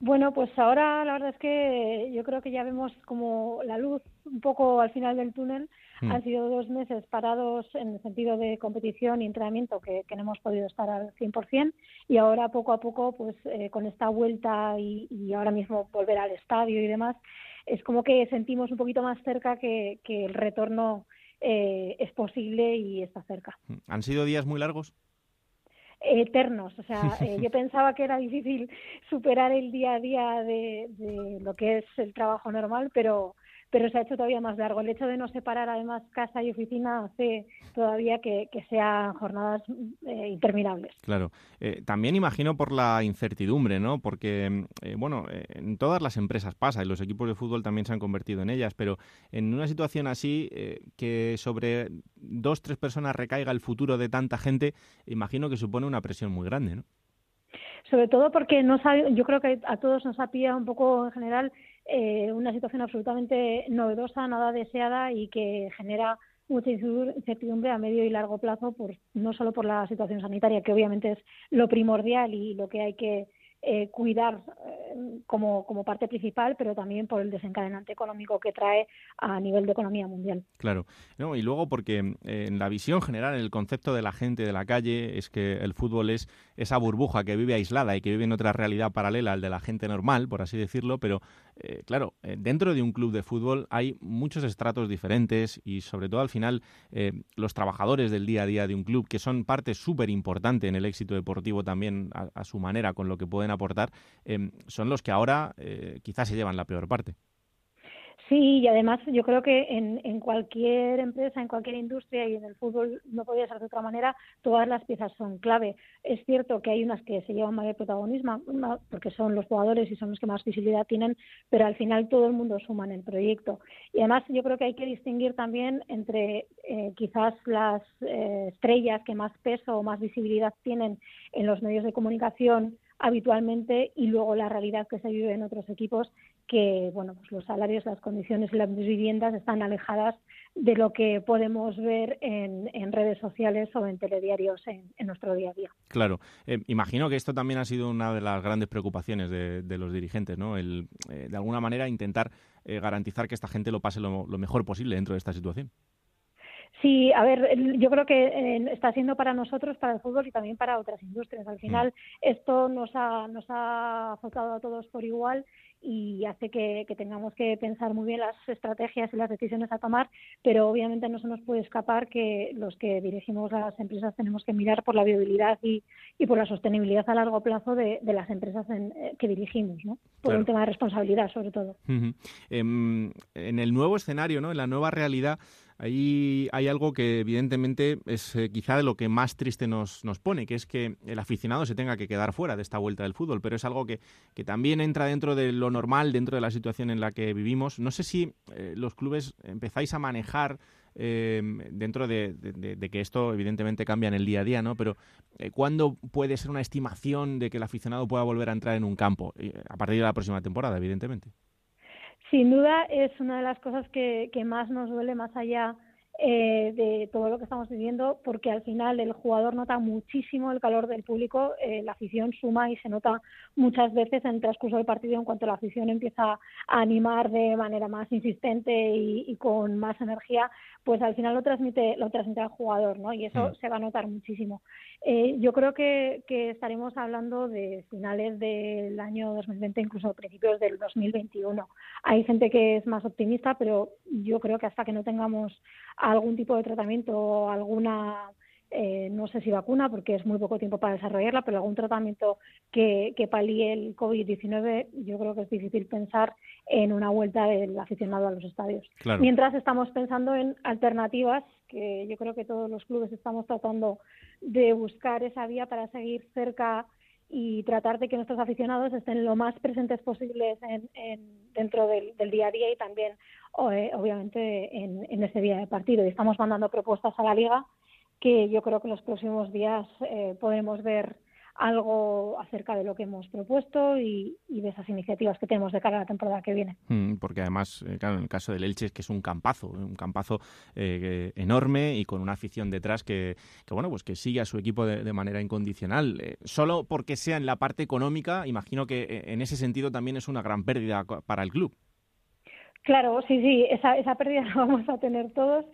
Speaker 8: Bueno, pues ahora la verdad es que yo creo que ya vemos como la luz un poco al final del túnel. Hmm. Han sido dos meses parados en el sentido de competición y entrenamiento que, no hemos podido estar al 100% y ahora poco a poco, pues eh, con esta vuelta y, y ahora mismo volver al estadio y demás, es como que sentimos un poquito más cerca que, el retorno eh, es posible y está cerca.
Speaker 1: ¿Han sido días muy largos?
Speaker 8: eternos. O sea, eh, yo pensaba que era difícil superar el día a día de, de, lo que es el trabajo normal, pero pero se ha hecho todavía más largo. El hecho de no separar además casa y oficina hace todavía que, sean jornadas eh, interminables.
Speaker 1: Claro. Eh, también imagino por la incertidumbre, ¿no? Porque, eh, bueno, en todas las empresas pasa y los equipos de fútbol también se han convertido en ellas, pero en una situación así, que sobre dos, tres personas recaiga el futuro de tanta gente, imagino que supone una presión muy grande, ¿no?
Speaker 8: Sobre todo porque no sabe, yo creo que a todos nos ha pillado un poco en general eh, una situación absolutamente novedosa, nada deseada y que genera mucha incertidumbre a medio y largo plazo, por, no solo por la situación sanitaria, que obviamente es lo primordial y lo que hay que eh, cuidar eh, como, parte principal, pero también por el desencadenante económico que trae a nivel de economía mundial.
Speaker 1: Claro, y luego porque eh, en la visión general, en el concepto de la gente de la calle, es que el fútbol es esa burbuja que vive aislada y que vive en otra realidad paralela al de la gente normal, por así decirlo, pero claro, dentro de un club de fútbol hay muchos estratos diferentes y sobre todo al final los trabajadores del día a día de un club, que son parte súper importante en el éxito deportivo también a, a su manera, con lo que pueden aportar, em, son los que ahora eh, quizás se llevan la peor parte.
Speaker 8: Sí, y además yo creo que en, cualquier empresa, en cualquier industria y en el fútbol no podría ser de otra manera, todas las piezas son clave. Es cierto que hay unas que se llevan mayor protagonismo porque son los jugadores y son los que más visibilidad tienen, pero al final todo el mundo suma en el proyecto. Y además yo creo que hay que distinguir también entre eh, quizás las eh, estrellas que más peso o más visibilidad tienen en los medios de comunicación habitualmente y luego la realidad que se vive en otros equipos que bueno pues los salarios las condiciones y las viviendas están alejadas de lo que podemos ver en, redes sociales o en telediarios en, nuestro día a día.
Speaker 1: Claro. Eh, imagino que esto también ha sido una de las grandes preocupaciones de, los dirigentes no el eh, de alguna manera intentar eh, garantizar que esta gente lo pase lo mejor posible dentro de esta situación
Speaker 8: Sí, a ver, yo creo que eh, está siendo para nosotros, para el fútbol y también para otras industrias. Al final, mm. esto nos ha, nos ha afectado a todos por igual y hace que, tengamos que pensar muy bien las estrategias y las decisiones a tomar, pero obviamente no se nos puede escapar que los que dirigimos las empresas tenemos que mirar por la viabilidad y, y por la sostenibilidad a largo plazo de, las empresas eh, que dirigimos, ¿no? por un tema de responsabilidad sobre todo.
Speaker 1: Em, en el nuevo escenario, ¿no? en la nueva realidad, Ahí hay algo que evidentemente es eh, quizá de lo que más triste nos, nos pone, que es que el aficionado se tenga que quedar fuera de esta vuelta del fútbol, pero es algo que, que también entra dentro de lo normal, dentro de la situación en la que vivimos. No sé si eh, los clubes empezáis a manejar em, dentro de, que esto evidentemente cambia en el día a día, ¿no? Pero eh, ¿cuándo puede ser una estimación de que el aficionado pueda volver a entrar en un campo? a partir de la próxima temporada, evidentemente.
Speaker 8: Sin duda es una de las cosas que, más nos duele más allá eh, de todo lo que estamos viviendo, porque al final el jugador nota muchísimo el calor del público, eh, la afición suma y se nota muchas veces en el transcurso del partido en cuanto la afición empieza a animar de manera más insistente y con más energía, pues al final lo transmite, lo transmite al jugador, ¿no? Y eso mm. se va a notar muchísimo. Eh, yo creo que, que, estaremos hablando de finales del año 2020, incluso principios del 2021. Hay gente que es más optimista, pero yo creo que hasta que no tengamos algún tipo de tratamiento o alguna eh, no sé si vacuna, porque es muy poco tiempo para desarrollarla, pero algún tratamiento que, que palíe el COVID-19, yo creo que es difícil pensar en una vuelta del aficionado a los estadios. Mientras estamos pensando en alternativas, que yo creo que todos los clubes estamos tratando de buscar esa vía para seguir cerca y tratar de que nuestros aficionados estén lo más presentes posibles en, dentro del, día a día y también, eh, obviamente, en, en ese día de partido. Y estamos mandando propuestas a la liga que yo creo que en los próximos días eh, podremos ver algo acerca de lo que hemos propuesto y, de esas iniciativas que tenemos de cara a la temporada que viene.
Speaker 1: Mm, porque además, eh, claro, en el caso del Elche es que es un campazo, un campazo eh, enorme y con una afición detrás que, bueno, pues que sigue a su equipo de, manera incondicional. solo porque sea en la parte económica, imagino que en ese sentido también es una gran pérdida para el club.
Speaker 8: Claro, sí, sí, esa, esa pérdida la vamos a tener todos.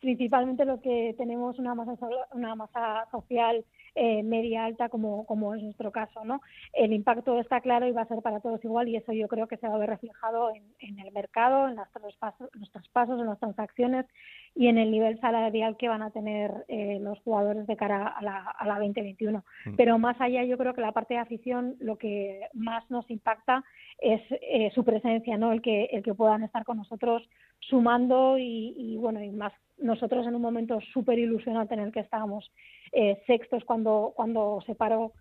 Speaker 8: Principalmente los que tenemos una masa, una masa social eh, media alta como, como es nuestro caso, ¿no? El impacto está claro y va a ser para todos igual y eso yo creo que se va a ver reflejado en, en el mercado, en, las traspasos, los traspasos, en las transacciones y en el nivel salarial que van a tener eh, los jugadores de cara a la, a la 2021. Mm. Pero más allá, yo creo que la parte de afición lo que más nos impacta es eh, su presencia, ¿no? El que, el que puedan estar con nosotros sumando y, y bueno, y más nosotros en un momento súper ilusionante en el que estábamos eh, sextos cuando, cuando se paró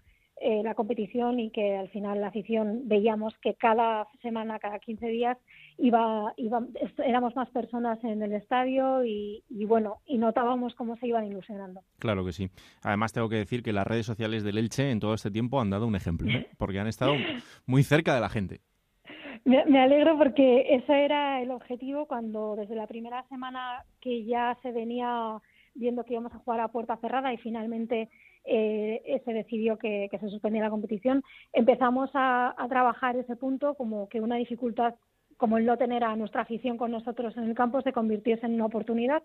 Speaker 8: eh, la competición y que al final la afición veíamos que cada semana, cada 15 días, iba, iba, éramos más personas en el estadio y, bueno, y notábamos cómo se iban ilusionando.
Speaker 1: Claro que sí. Además tengo que decir que las redes sociales del Elche en todo este tiempo han dado un ejemplo, ¿eh? porque han estado muy cerca de la gente.
Speaker 8: Me, alegro porque ese era el objetivo cuando desde la primera semana que ya se venía viendo que íbamos a jugar a puerta cerrada y finalmente eh, se decidió que, se suspendiera la competición, empezamos a, trabajar ese punto como que una dificultad como el no tener a nuestra afición con nosotros en el campo se convirtiese en una oportunidad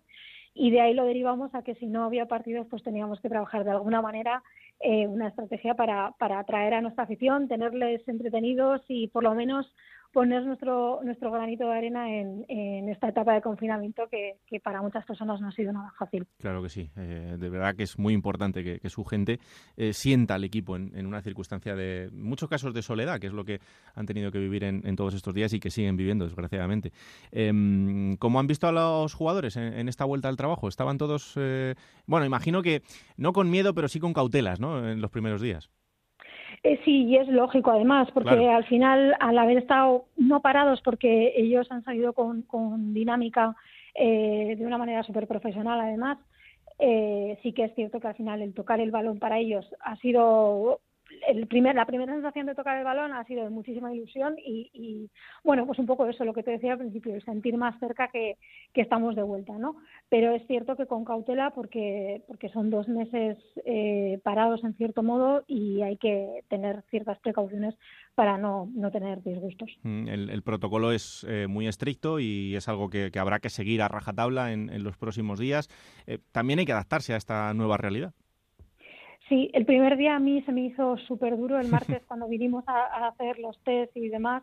Speaker 8: y de ahí lo derivamos a que si no había partidos pues teníamos que trabajar de alguna manera eh, una estrategia para, para atraer a nuestra afición, tenerles entretenidos y por lo menos poner nuestro, nuestro granito de arena en, en esta etapa de confinamiento que, para muchas personas no ha sido nada fácil.
Speaker 1: Claro que sí, eh, de verdad que es muy importante que, su gente eh, sienta al equipo en, en, una circunstancia de muchos casos de soledad, que es lo que han tenido que vivir en, en todos estos días y que siguen viviendo, desgraciadamente. Eh, ¿Cómo han visto a los jugadores en, esta vuelta al trabajo? Estaban todos, eh, bueno, imagino que no con miedo, pero sí con cautelas, ¿no? En los primeros días.
Speaker 8: Eh, sí, y es lógico además, porque al final, al haber estado no parados, porque ellos han salido con, con dinámica eh, de una manera súper profesional además, eh, sí que es cierto que al final el tocar el balón para ellos ha sido el primer, la primera sensación de tocar el balón ha sido de muchísima ilusión y, bueno, pues un poco eso, lo que te decía al principio, el sentir más cerca que, que estamos de vuelta, ¿no? Pero es cierto que con cautela porque, porque son dos meses eh, parados en cierto modo y hay que tener ciertas precauciones para no, no tener disgustos.
Speaker 1: Mm, el, protocolo es eh, muy estricto y es algo que, habrá que seguir a rajatabla en, en los próximos días. Eh, también hay que adaptarse a esta nueva realidad.
Speaker 8: Sí, el primer día a mí se me hizo súper duro el martes cuando vinimos a, hacer los test y demás.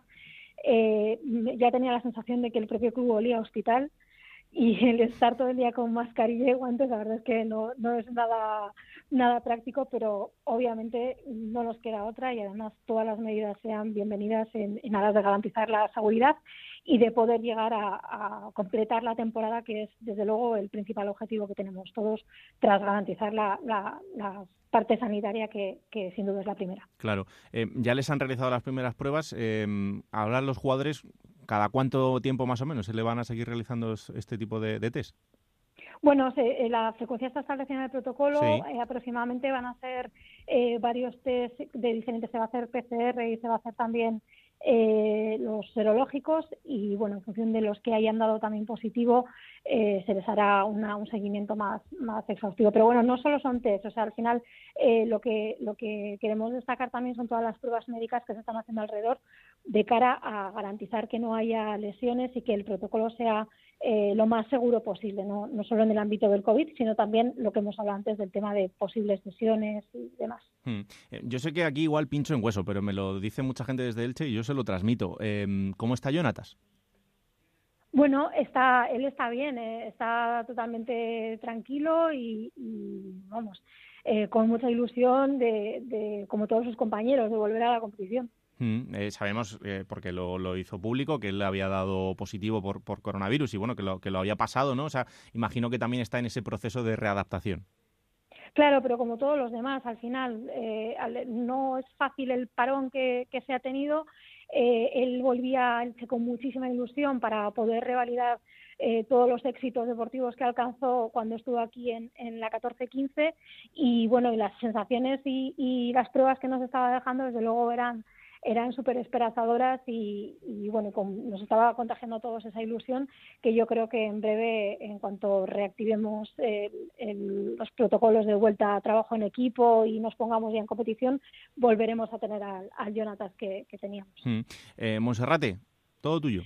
Speaker 8: Eh, ya tenía la sensación de que el propio club olía a hospital y el estar todo el día con mascarilla y guantes, la verdad es que no, no es nada, nada práctico, pero obviamente no nos queda otra y además todas las medidas sean bienvenidas en, en aras de garantizar la seguridad y de poder llegar a, completar la temporada, que es desde luego el principal objetivo que tenemos todos tras garantizar la, parte sanitaria que, sin duda es la primera.
Speaker 1: Claro, eh, ya les han realizado las primeras pruebas. Eh, ahora los jugadores, ¿cada cuánto tiempo más o menos se le van a seguir realizando este tipo de, test?
Speaker 8: Bueno, eh, la frecuencia está establecida en el protocolo. Eh, aproximadamente van a ser varios test de diferentes. Se va a hacer PCR y se va a hacer también eh, los serológicos y bueno en función de los que hayan dado también positivo eh, se les hará un seguimiento más más exhaustivo. Pero bueno no solo son test o sea al final eh, lo que lo que queremos destacar también son todas las pruebas médicas que se están haciendo alrededor de cara a garantizar que no haya lesiones y que el protocolo sea eh, lo más seguro posible, no, no solo en el ámbito del COVID, sino también lo que hemos hablado antes del tema de posibles lesiones y demás. Hmm.
Speaker 1: Eh, yo sé que aquí igual pincho en hueso, pero me lo dice mucha gente desde Elche y yo se lo transmito. Em, ¿Cómo está Jonatas?
Speaker 8: Bueno, está, él está bien, eh, está totalmente tranquilo y, vamos, con mucha ilusión de, de, como todos sus compañeros, de volver a la competición.
Speaker 1: Mm, eh, sabemos, eh, porque lo, hizo público, que él le había dado positivo por, por coronavirus y bueno, que lo, que lo había pasado, ¿no? O sea, imagino que también está en ese proceso de readaptación.
Speaker 8: Claro, pero como todos los demás, al final eh, no es fácil el parón que, se ha tenido. él volvía con muchísima ilusión para poder revalidar todos los éxitos deportivos que alcanzó cuando estuvo aquí en, en la 14-15 y bueno, y las sensaciones y, y las pruebas que nos estaba dejando desde luego eran eran súper esperanzadoras y, bueno, nos estaba contagiando a todos esa ilusión que yo creo que en breve, en cuanto reactivemos los protocolos de vuelta a trabajo en equipo y nos pongamos ya en competición, volveremos a tener al, Jonatas que, teníamos.
Speaker 1: Mm. Eh, Monserrate, todo tuyo.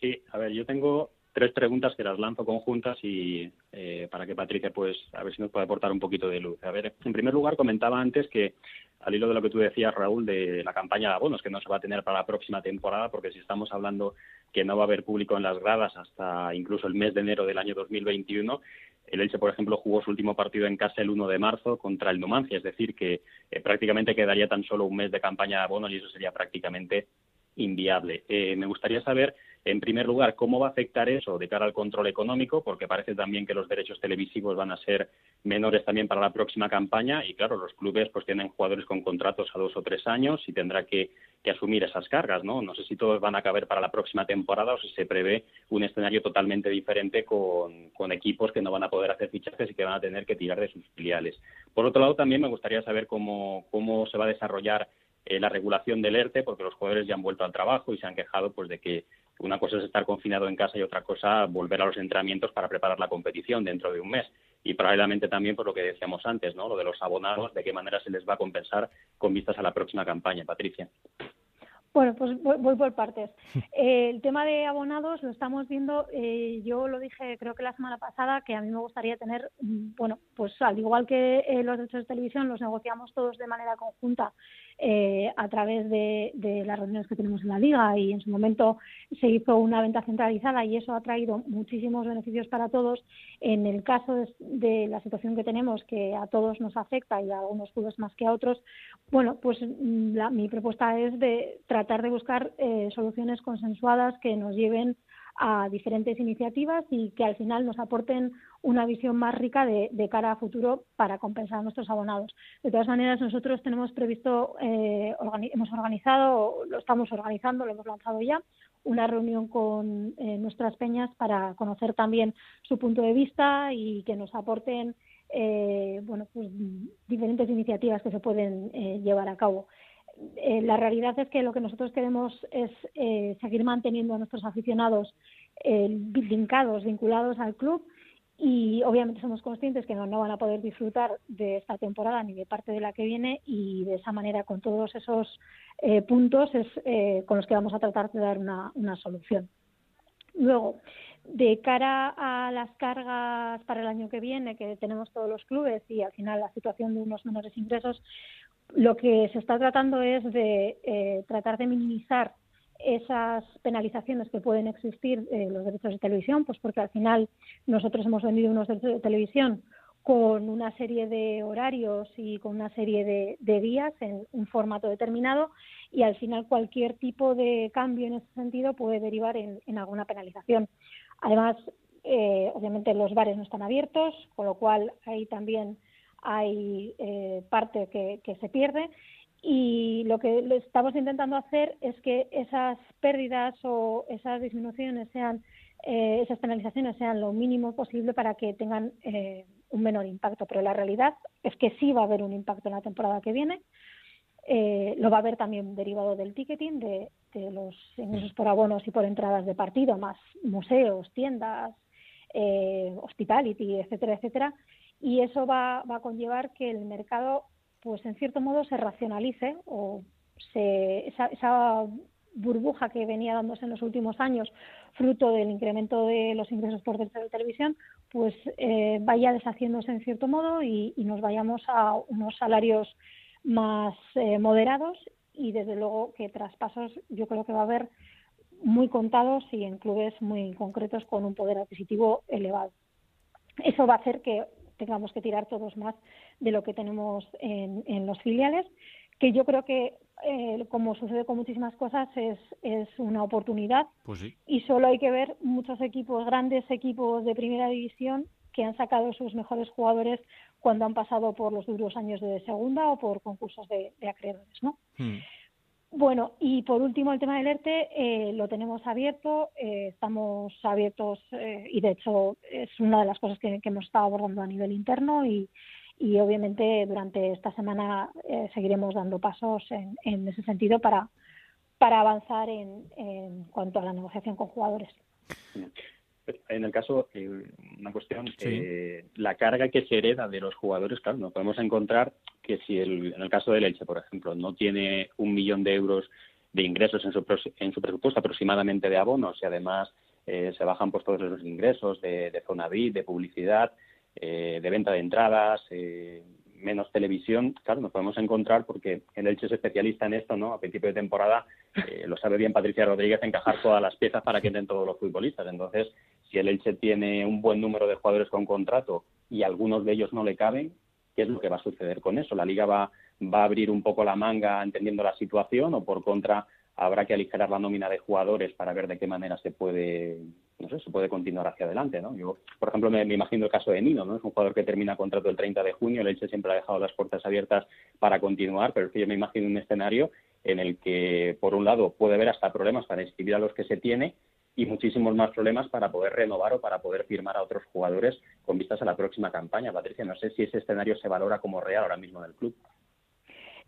Speaker 7: Sí, a ver, yo tengo tres preguntas que las lanzo conjuntas y eh, para que Patricia, pues, a ver si nos puede aportar un poquito de luz. A ver, en primer lugar, comentaba antes que al hilo de lo que tú decías, Raúl, de la campaña de abonos, que no se va a tener para la próxima temporada, porque si estamos hablando que no va a haber público en las gradas hasta incluso el mes de enero del año 2021, el Elche, por ejemplo, jugó su último partido en casa el 1 de marzo contra el Numancia, es decir, que eh, prácticamente quedaría tan solo un mes de campaña de abonos y eso sería prácticamente inviable. Eh, me gustaría saber en primer lugar, ¿cómo va a afectar eso de cara al control económico? Porque parece también que los derechos televisivos van a ser menores también para la próxima campaña y claro, los clubes pues tienen jugadores con contratos a dos o tres años y tendrá que, asumir esas cargas, ¿no? No sé si todos van a caber para la próxima temporada o si se prevé un escenario totalmente diferente con, equipos que no van a poder hacer fichajes y que van a tener que tirar de sus filiales. Por otro lado, también me gustaría saber cómo, cómo se va a desarrollar eh, la regulación del ERTE, porque los jugadores ya han vuelto al trabajo y se han quejado pues de que una cosa es estar confinado en casa y otra cosa volver a los entrenamientos para preparar la competición dentro de un mes. Y paralelamente también por lo que decíamos antes, ¿no? Lo de los abonados, de qué manera se les va a compensar con vistas a la próxima campaña, Patricia.
Speaker 8: Bueno, pues voy, por partes. Eh, el tema de abonados lo estamos viendo, eh, yo lo dije creo que la semana pasada, que a mí me gustaría tener, mm, bueno, pues al igual que eh, los derechos de televisión los negociamos todos de manera conjunta a través de, las reuniones que tenemos en la liga y en su momento se hizo una venta centralizada y eso ha traído muchísimos beneficios para todos. En el caso de, la situación que tenemos, que a todos nos afecta y a algunos clubes más que a otros, bueno, pues mm, mi propuesta es de tratar de buscar eh, soluciones consensuadas que nos lleven a diferentes iniciativas y que al final nos aporten una visión más rica de, cara a futuro para compensar a nuestros abonados. De todas maneras, nosotros tenemos previsto, eh, hemos organizado, lo estamos organizando, lo hemos lanzado ya, una reunión con eh, nuestras peñas para conocer también su punto de vista y que nos aporten bueno, pues diferentes iniciativas que se pueden llevar a cabo. La realidad es que lo que nosotros queremos es seguir manteniendo a nuestros aficionados vincados, vinculados al club y obviamente somos conscientes que no, van a poder disfrutar de esta temporada ni de parte de la que viene y de esa manera con todos esos eh, puntos es eh, con los que vamos a tratar de dar una solución. Luego, de cara a las cargas para el año que viene que tenemos todos los clubes y al final la situación de unos menores ingresos, lo que se está tratando es de eh, tratar de minimizar esas penalizaciones que pueden existir eh, los derechos de televisión, pues porque al final nosotros hemos vendido unos derechos de televisión con una serie de horarios y con una serie de, días en un formato determinado y al final cualquier tipo de cambio en ese sentido puede derivar en, alguna penalización. Además, eh, obviamente los bares no están abiertos, con lo cual ahí también hay eh, parte que, que se pierde. Y lo que estamos intentando hacer es que esas pérdidas o esas disminuciones sean eh, esas penalizaciones sean lo mínimo posible para que tengan eh, un menor impacto. Pero la realidad es que sí va a haber un impacto en la temporada que viene. Eh, lo va a haber también derivado del ticketing de, de los ingresos por abonos y por entradas de partido más museos tiendas hospitality etcétera etcétera y eso va, va a conllevar que el mercado pues en cierto modo se racionalice o se, esa, burbuja que venía dándose en los últimos años, fruto del incremento de los ingresos por de televisión, pues eh, vaya deshaciéndose en cierto modo y, nos vayamos a unos salarios más eh, moderados y desde luego que traspasos yo creo que va a haber muy contados y en clubes muy concretos con un poder adquisitivo elevado. Eso va a hacer que tengamos que tirar todos más de lo que tenemos en, los filiales, que yo creo que, eh, como sucede con muchísimas cosas, es, es una oportunidad.
Speaker 1: Pues sí.
Speaker 8: Y solo hay que ver muchos equipos, grandes equipos de primera división, que han sacado sus mejores jugadores cuando han pasado por los duros años de segunda o por concursos de, acreedores, ¿no? Hmm. Bueno, y por último el tema del ERTE eh, lo tenemos abierto, eh, estamos abiertos eh, y de hecho es una de las cosas que, hemos estado abordando a nivel interno y, y obviamente durante esta semana seguiremos dando pasos en, en, ese sentido para, para avanzar en, en cuanto a la negociación con jugadores.
Speaker 7: En el caso, una cuestión, la carga que se hereda de los jugadores, claro, nos podemos encontrar que si el, en el caso del Elche, por ejemplo, no tiene un millón de euros de ingresos en su, en su presupuesto aproximadamente de abonos y además eh, se bajan pues todos los ingresos de, de zona VIP, de publicidad, eh, de venta de entradas, eh, menos televisión, claro, nos podemos encontrar porque el Elche es especialista en esto, ¿no? A principio de temporada lo sabe bien Patricia Rodríguez encajar todas las piezas para que entren todos los futbolistas. Entonces, el Elche tiene un buen número de jugadores con contrato y algunos de ellos no le caben, qué es lo que va a suceder con eso. La liga va, va a abrir un poco la manga entendiendo la situación o por contra habrá que aligerar la nómina de jugadores para ver de qué manera se puede no sé, se puede continuar hacia adelante, ¿no? Yo, por ejemplo, me, imagino el caso de Nino, ¿no? Es un jugador que termina contrato el 30 de junio, el Elche siempre ha dejado las puertas abiertas para continuar, pero es que yo me imagino un escenario en el que, por un lado, puede haber hasta problemas para inscribir a los que se tiene y muchísimos más problemas para poder renovar o para poder firmar a otros jugadores con vistas a la próxima campaña. Patricia, no sé si ese escenario se valora como real ahora mismo en el club.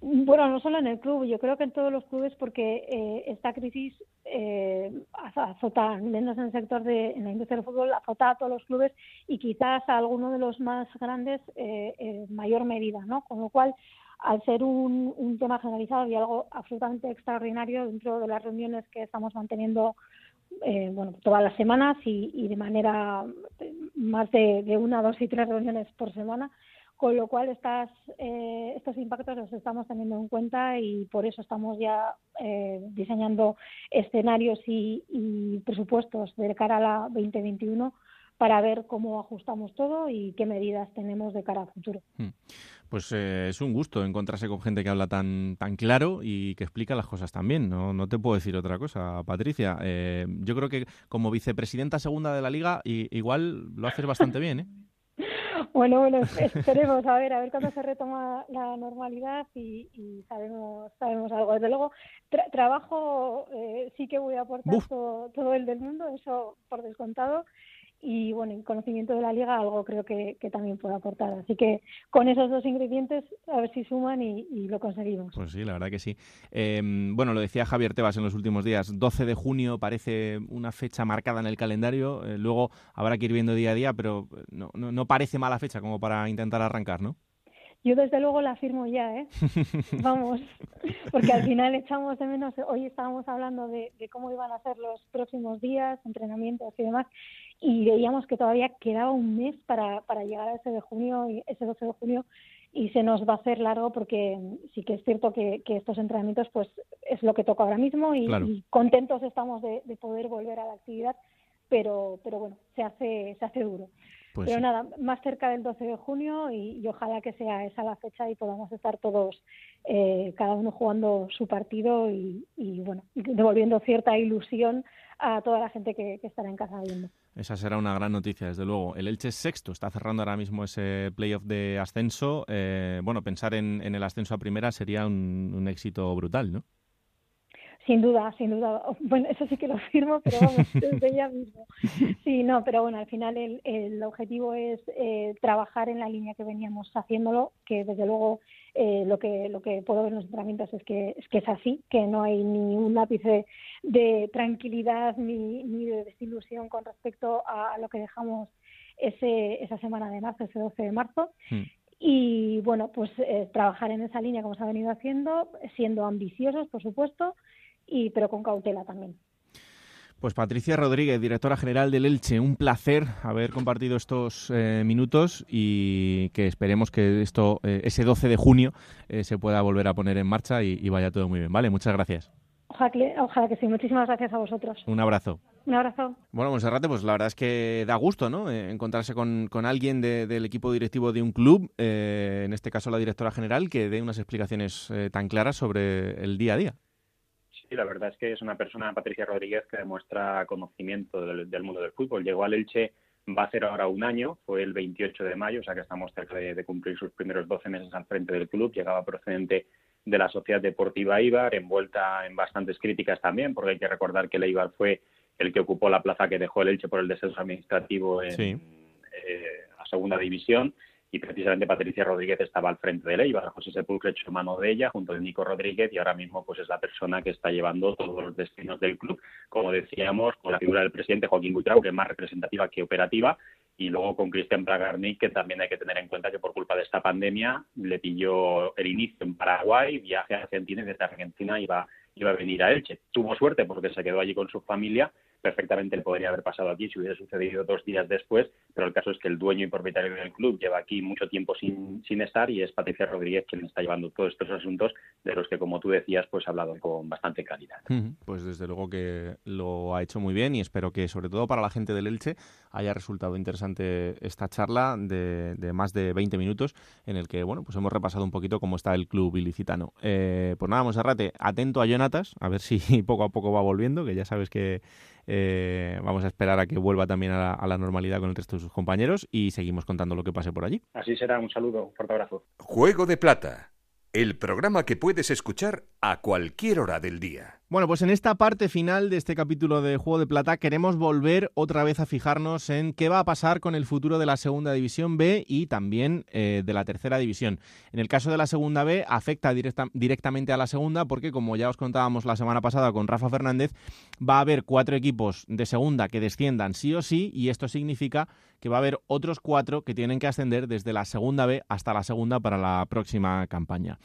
Speaker 8: Bueno, no solo en el club, yo creo que en todos los clubes porque eh, esta crisis eh, azota, menos en el sector de en la industria del fútbol, azota a todos los clubes y quizás a alguno de los más grandes eh, en mayor medida, ¿no? Con lo cual, al ser un, un tema generalizado y algo absolutamente extraordinario dentro de las reuniones que estamos manteniendo eh, bueno, todas las semanas y, de manera más de, una, dos y tres reuniones por semana, con lo cual estas, eh, estos impactos los estamos teniendo en cuenta y por eso estamos ya eh, diseñando escenarios y, y, presupuestos de cara a la 2021 para ver cómo ajustamos todo y qué medidas tenemos de cara a futuro. Hmm.
Speaker 1: Pues eh, es un gusto encontrarse con gente que habla tan, tan claro y que explica las cosas también. No, no te puedo decir otra cosa, Patricia. Eh, yo creo que como vicepresidenta segunda de la liga, igual lo haces bastante bien, ¿eh?
Speaker 8: Bueno, bueno, esperemos a ver, a ver cuándo se retoma la normalidad y, sabemos, sabemos algo. Desde luego, trabajo sí que voy a aportar todo, todo, el del mundo, eso por descontado y bueno, el conocimiento de la liga algo creo que, también puede aportar. Así que con esos dos ingredientes a ver si suman y, lo conseguimos.
Speaker 1: Pues sí, la verdad que sí. Em, bueno, lo decía Javier Tebas en los últimos días, 12 de junio parece una fecha marcada en el calendario, eh, luego habrá que ir viendo día a día, pero no, no, no parece mala fecha como para intentar arrancar, ¿no?
Speaker 8: Yo desde luego la firmo ya, ¿eh? Vamos, porque al final echamos de menos, hoy estábamos hablando de, cómo iban a ser los próximos días, entrenamientos y demás, y veíamos que todavía quedaba un mes para, para llegar a ese de junio, y ese 12 de junio, y se nos va a hacer largo porque sí que es cierto que, estos entrenamientos pues es lo que toca ahora mismo y, contentos estamos de, de poder volver a la actividad, pero, pero bueno, se hace, se hace duro. Pues Pero nada, más cerca del 12 de junio y, ojalá que sea esa la fecha y podamos estar todos, eh, cada uno jugando su partido y, bueno, devolviendo cierta ilusión a toda la gente que, estará en casa viendo.
Speaker 1: Esa será una gran noticia, desde luego. El Elche sexto, está cerrando ahora mismo ese playoff de ascenso. Eh, bueno, pensar en, el ascenso a primera sería un éxito brutal, ¿no?
Speaker 8: Sin duda, sin duda. Bueno, eso sí que lo firmo, pero vamos, desde ya mismo. Sí, no, pero bueno, al final el, el objetivo es eh, trabajar en la línea que veníamos haciéndolo, que desde luego eh, lo que lo que puedo ver en los entrenamientos es que es que es así, que no hay ni un ápice de tranquilidad ni, ni de desilusión con respecto a, lo que dejamos ese, esa semana de marzo, ese 12 de marzo. Hmm. Y bueno, pues eh, trabajar en esa línea como se ha venido haciendo, siendo ambiciosos, por supuesto, y pero con cautela también.
Speaker 1: Pues Patricia Rodríguez, directora general del Elche, un placer haber compartido estos eh, minutos y que esperemos que esto eh, ese 12 de junio eh, se pueda volver a poner en marcha y, vaya todo muy bien. Vale, muchas gracias.
Speaker 8: Ojalá que, sí. Muchísimas gracias a vosotros.
Speaker 1: Un abrazo.
Speaker 8: Un abrazo.
Speaker 1: Bueno, Monserrate, pues la verdad es que da gusto, ¿no? encontrarse con, con alguien del equipo directivo de un club, en este caso la directora general, que dé unas explicaciones tan claras sobre el día a día.
Speaker 7: Sí, la verdad es que es una persona, Patricia Rodríguez, que demuestra conocimiento del, mundo del fútbol. Llegó al Elche, va a ser ahora un año, fue el 28 de mayo, o sea que estamos cerca de, cumplir sus primeros 12 meses al frente del club. Llegaba procedente de la Sociedad Deportiva Ibar, envuelta en bastantes críticas también, porque hay que recordar que el Ibar fue el que ocupó la plaza que dejó el Elche por el descenso administrativo en, eh, a segunda división y precisamente Patricia Rodríguez estaba al frente de la IVA, José Sepulcro echó mano de ella junto a Nico Rodríguez y ahora mismo pues es la persona que está llevando todos los destinos del club, como decíamos, con la figura del presidente Joaquín Buitrao, que es más representativa que operativa, y luego con Cristian Bragarnik, que también hay que tener en cuenta que por culpa de esta pandemia le pilló el inicio en Paraguay, viaje a Argentina y desde Argentina iba, iba a venir a Elche. Tuvo suerte porque se quedó allí con su familia perfectamente le podría haber pasado aquí si hubiera sucedido dos días después, pero el caso es que el dueño y propietario del club lleva aquí mucho tiempo sin, sin estar y es Patricia Rodríguez quien está llevando todos estos asuntos de los que, como tú decías, pues ha hablado con bastante calidad.
Speaker 1: Pues desde luego que lo ha hecho muy bien y espero que, sobre todo para la gente del Elche, haya resultado interesante esta charla de, más de 20 minutos en el que, bueno, pues hemos repasado un poquito cómo está el club ilicitano. Eh, pues nada, Monserrate, atento a Jonatas, a ver si poco a poco va volviendo, que ya sabes que eh, vamos a esperar a que vuelva también a la, normalidad con el resto de sus compañeros y seguimos contando lo que pase por allí.
Speaker 7: Así será, un saludo, un fuerte abrazo.
Speaker 2: Juego de Plata, el programa que puedes escuchar a cualquier hora del día.
Speaker 1: Bueno, pues en esta parte final de este capítulo de Juego de Plata queremos volver otra vez a fijarnos en qué va a pasar con el futuro de la Segunda División B y también eh, de la Tercera División. En el caso de la Segunda B afecta directamente a la Segunda porque, como ya os contábamos la semana pasada con Rafa Fernández, va a haber cuatro equipos de Segunda que desciendan sí o sí y esto significa que va a haber otros cuatro que tienen que ascender desde la Segunda B hasta la Segunda para la próxima campaña.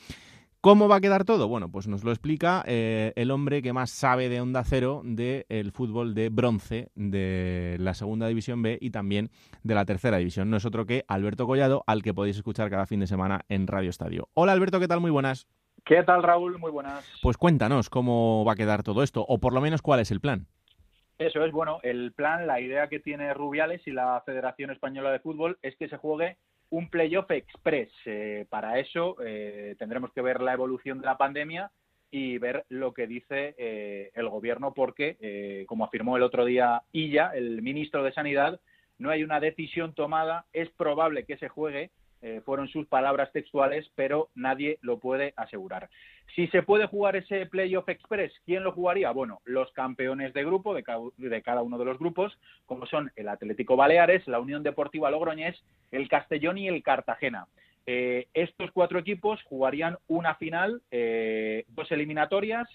Speaker 1: ¿Cómo va a quedar todo? Bueno, pues nos lo explica eh, el hombre que más sabe de Onda Cero del fútbol de bronce de la Segunda División B y también de la Tercera División. No es otro que Alberto Collado, al que podéis escuchar cada fin de semana en Radio Estadio. Hola Alberto, ¿qué tal? Muy buenas.
Speaker 9: ¿Qué tal Raúl? Muy buenas.
Speaker 1: Pues cuéntanos cómo va a quedar todo esto, o por lo menos cuál es el plan.
Speaker 9: Eso es, bueno, el plan, la idea que tiene Rubiales y la Federación Española de Fútbol es que se juegue un playoff express. Eh, para eso eh, tendremos que ver la evolución de la pandemia y ver lo que dice eh, el gobierno, porque, como afirmó el otro día Illa, el ministro de Sanidad, no hay una decisión tomada. Es probable que se juegue, eh, fueron sus palabras textuales, pero nadie lo puede asegurar. Si se puede jugar ese Playoff Express, ¿quién lo jugaría? Bueno, los campeones de grupo de cada, uno de los grupos, como son el Atlético Baleares, la Unión Deportiva Logroñés, el Castellón y el Cartagena. Eh, estos cuatro equipos jugarían una final, eh, dos eliminatorias,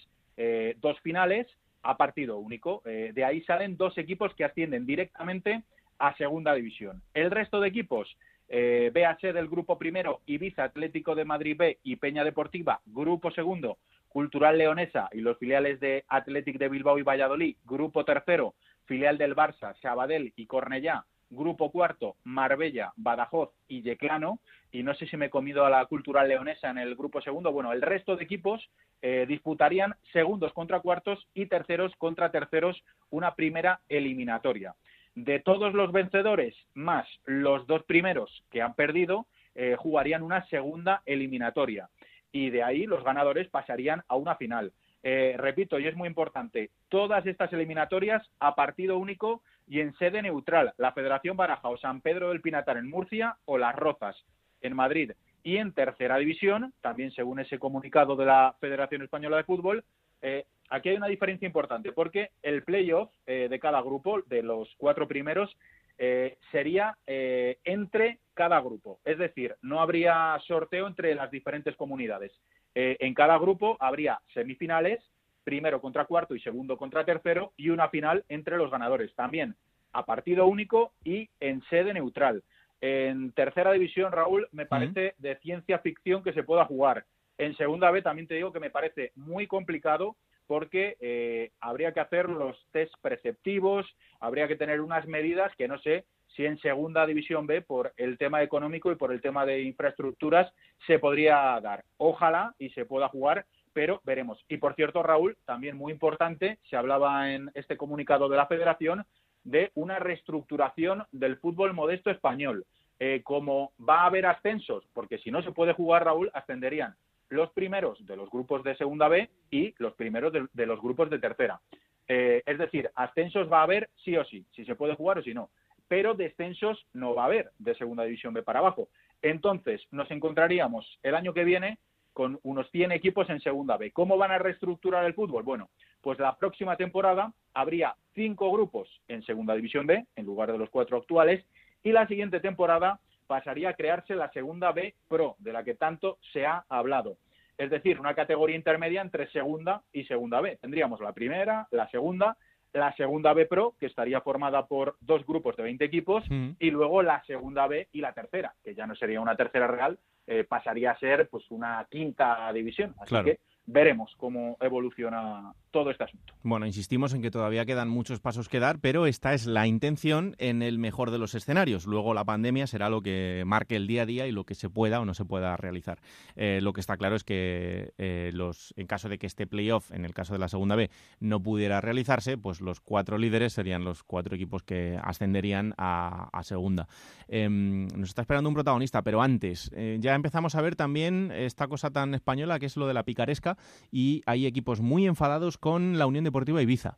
Speaker 9: dos finales a partido único. de ahí salen dos equipos que ascienden directamente a segunda división. El resto de equipos eh, BH del grupo primero, Ibiza Atlético de Madrid B y Peña Deportiva, grupo segundo, Cultural Leonesa y los filiales de Athletic de Bilbao y Valladolid, grupo tercero, filial del Barça, Sabadell y Cornellá, grupo cuarto, Marbella, Badajoz y Yeclano, y no sé si me he comido a la Cultural Leonesa en el grupo segundo. Bueno, el resto de equipos eh, disputarían segundos contra cuartos y terceros contra terceros una primera eliminatoria de todos los vencedores más los dos primeros que han perdido, eh, jugarían una segunda eliminatoria. Y de ahí los ganadores pasarían a una final. Eh, repito, y es muy importante, todas estas eliminatorias a partido único y en sede neutral. La Federación Baraja o San Pedro del Pinatar en Murcia o Las Rozas en Madrid. Y en tercera división, también según ese comunicado de la Federación Española de Fútbol, eh, aquí hay una diferencia importante porque el playoff eh, de cada grupo, de los cuatro primeros, eh, sería eh, entre cada grupo. Es decir, no habría sorteo entre las diferentes comunidades. en cada grupo habría semifinales, primero contra cuarto y segundo contra tercero, y una final entre los ganadores. También a partido único y en sede neutral. En tercera división, Raúl, me parece de ciencia ficción que se pueda jugar. En segunda B también te digo que me parece muy complicado porque eh, habría que hacer los test preceptivos, habría que tener unas medidas que no sé si en segunda división B, por el tema económico y por el tema de infraestructuras, se podría dar. Ojalá y se pueda jugar, pero veremos. Y por cierto, Raúl, también muy importante, se hablaba en este comunicado de la Federación de una reestructuración del fútbol modesto español. Eh, como va a haber ascensos, porque si no se puede jugar, Raúl, ascenderían los primeros de los grupos de segunda B y los primeros de, los grupos de tercera. Eh, es decir, ascensos va a haber sí o sí, si se puede jugar o si no, pero descensos no va a haber de segunda división B para abajo. Entonces, nos encontraríamos el año que viene con unos 100 equipos en segunda B. ¿Cómo van a reestructurar el fútbol? Bueno, pues la próxima temporada habría cinco grupos en segunda división B, en lugar de los cuatro actuales, y la siguiente temporada pasaría a crearse la segunda B Pro, de la que tanto se ha hablado. Es decir, una categoría intermedia entre segunda y segunda B. Tendríamos la primera, la segunda, la segunda B Pro, que estaría formada por dos grupos de 20 equipos, mm. y luego la segunda B y la tercera, que ya no sería una tercera real, eh, pasaría a ser pues una quinta división. Así que veremos cómo evoluciona todo este asunto.
Speaker 1: Bueno, insistimos en que todavía quedan muchos pasos que dar, pero esta es la intención en el mejor de los escenarios. Luego la pandemia será lo que marque el día a día y lo que se pueda o no se pueda realizar. Eh, lo que está claro es que eh, los, en caso de que este playoff, en el caso de la segunda B, no pudiera realizarse, pues los cuatro líderes serían los cuatro equipos que ascenderían a, segunda. Em, nos está esperando un protagonista, pero antes, eh, ya empezamos a ver también esta cosa tan española que es lo de la picaresca y hay equipos muy enfadados con la Unión Deportiva Ibiza.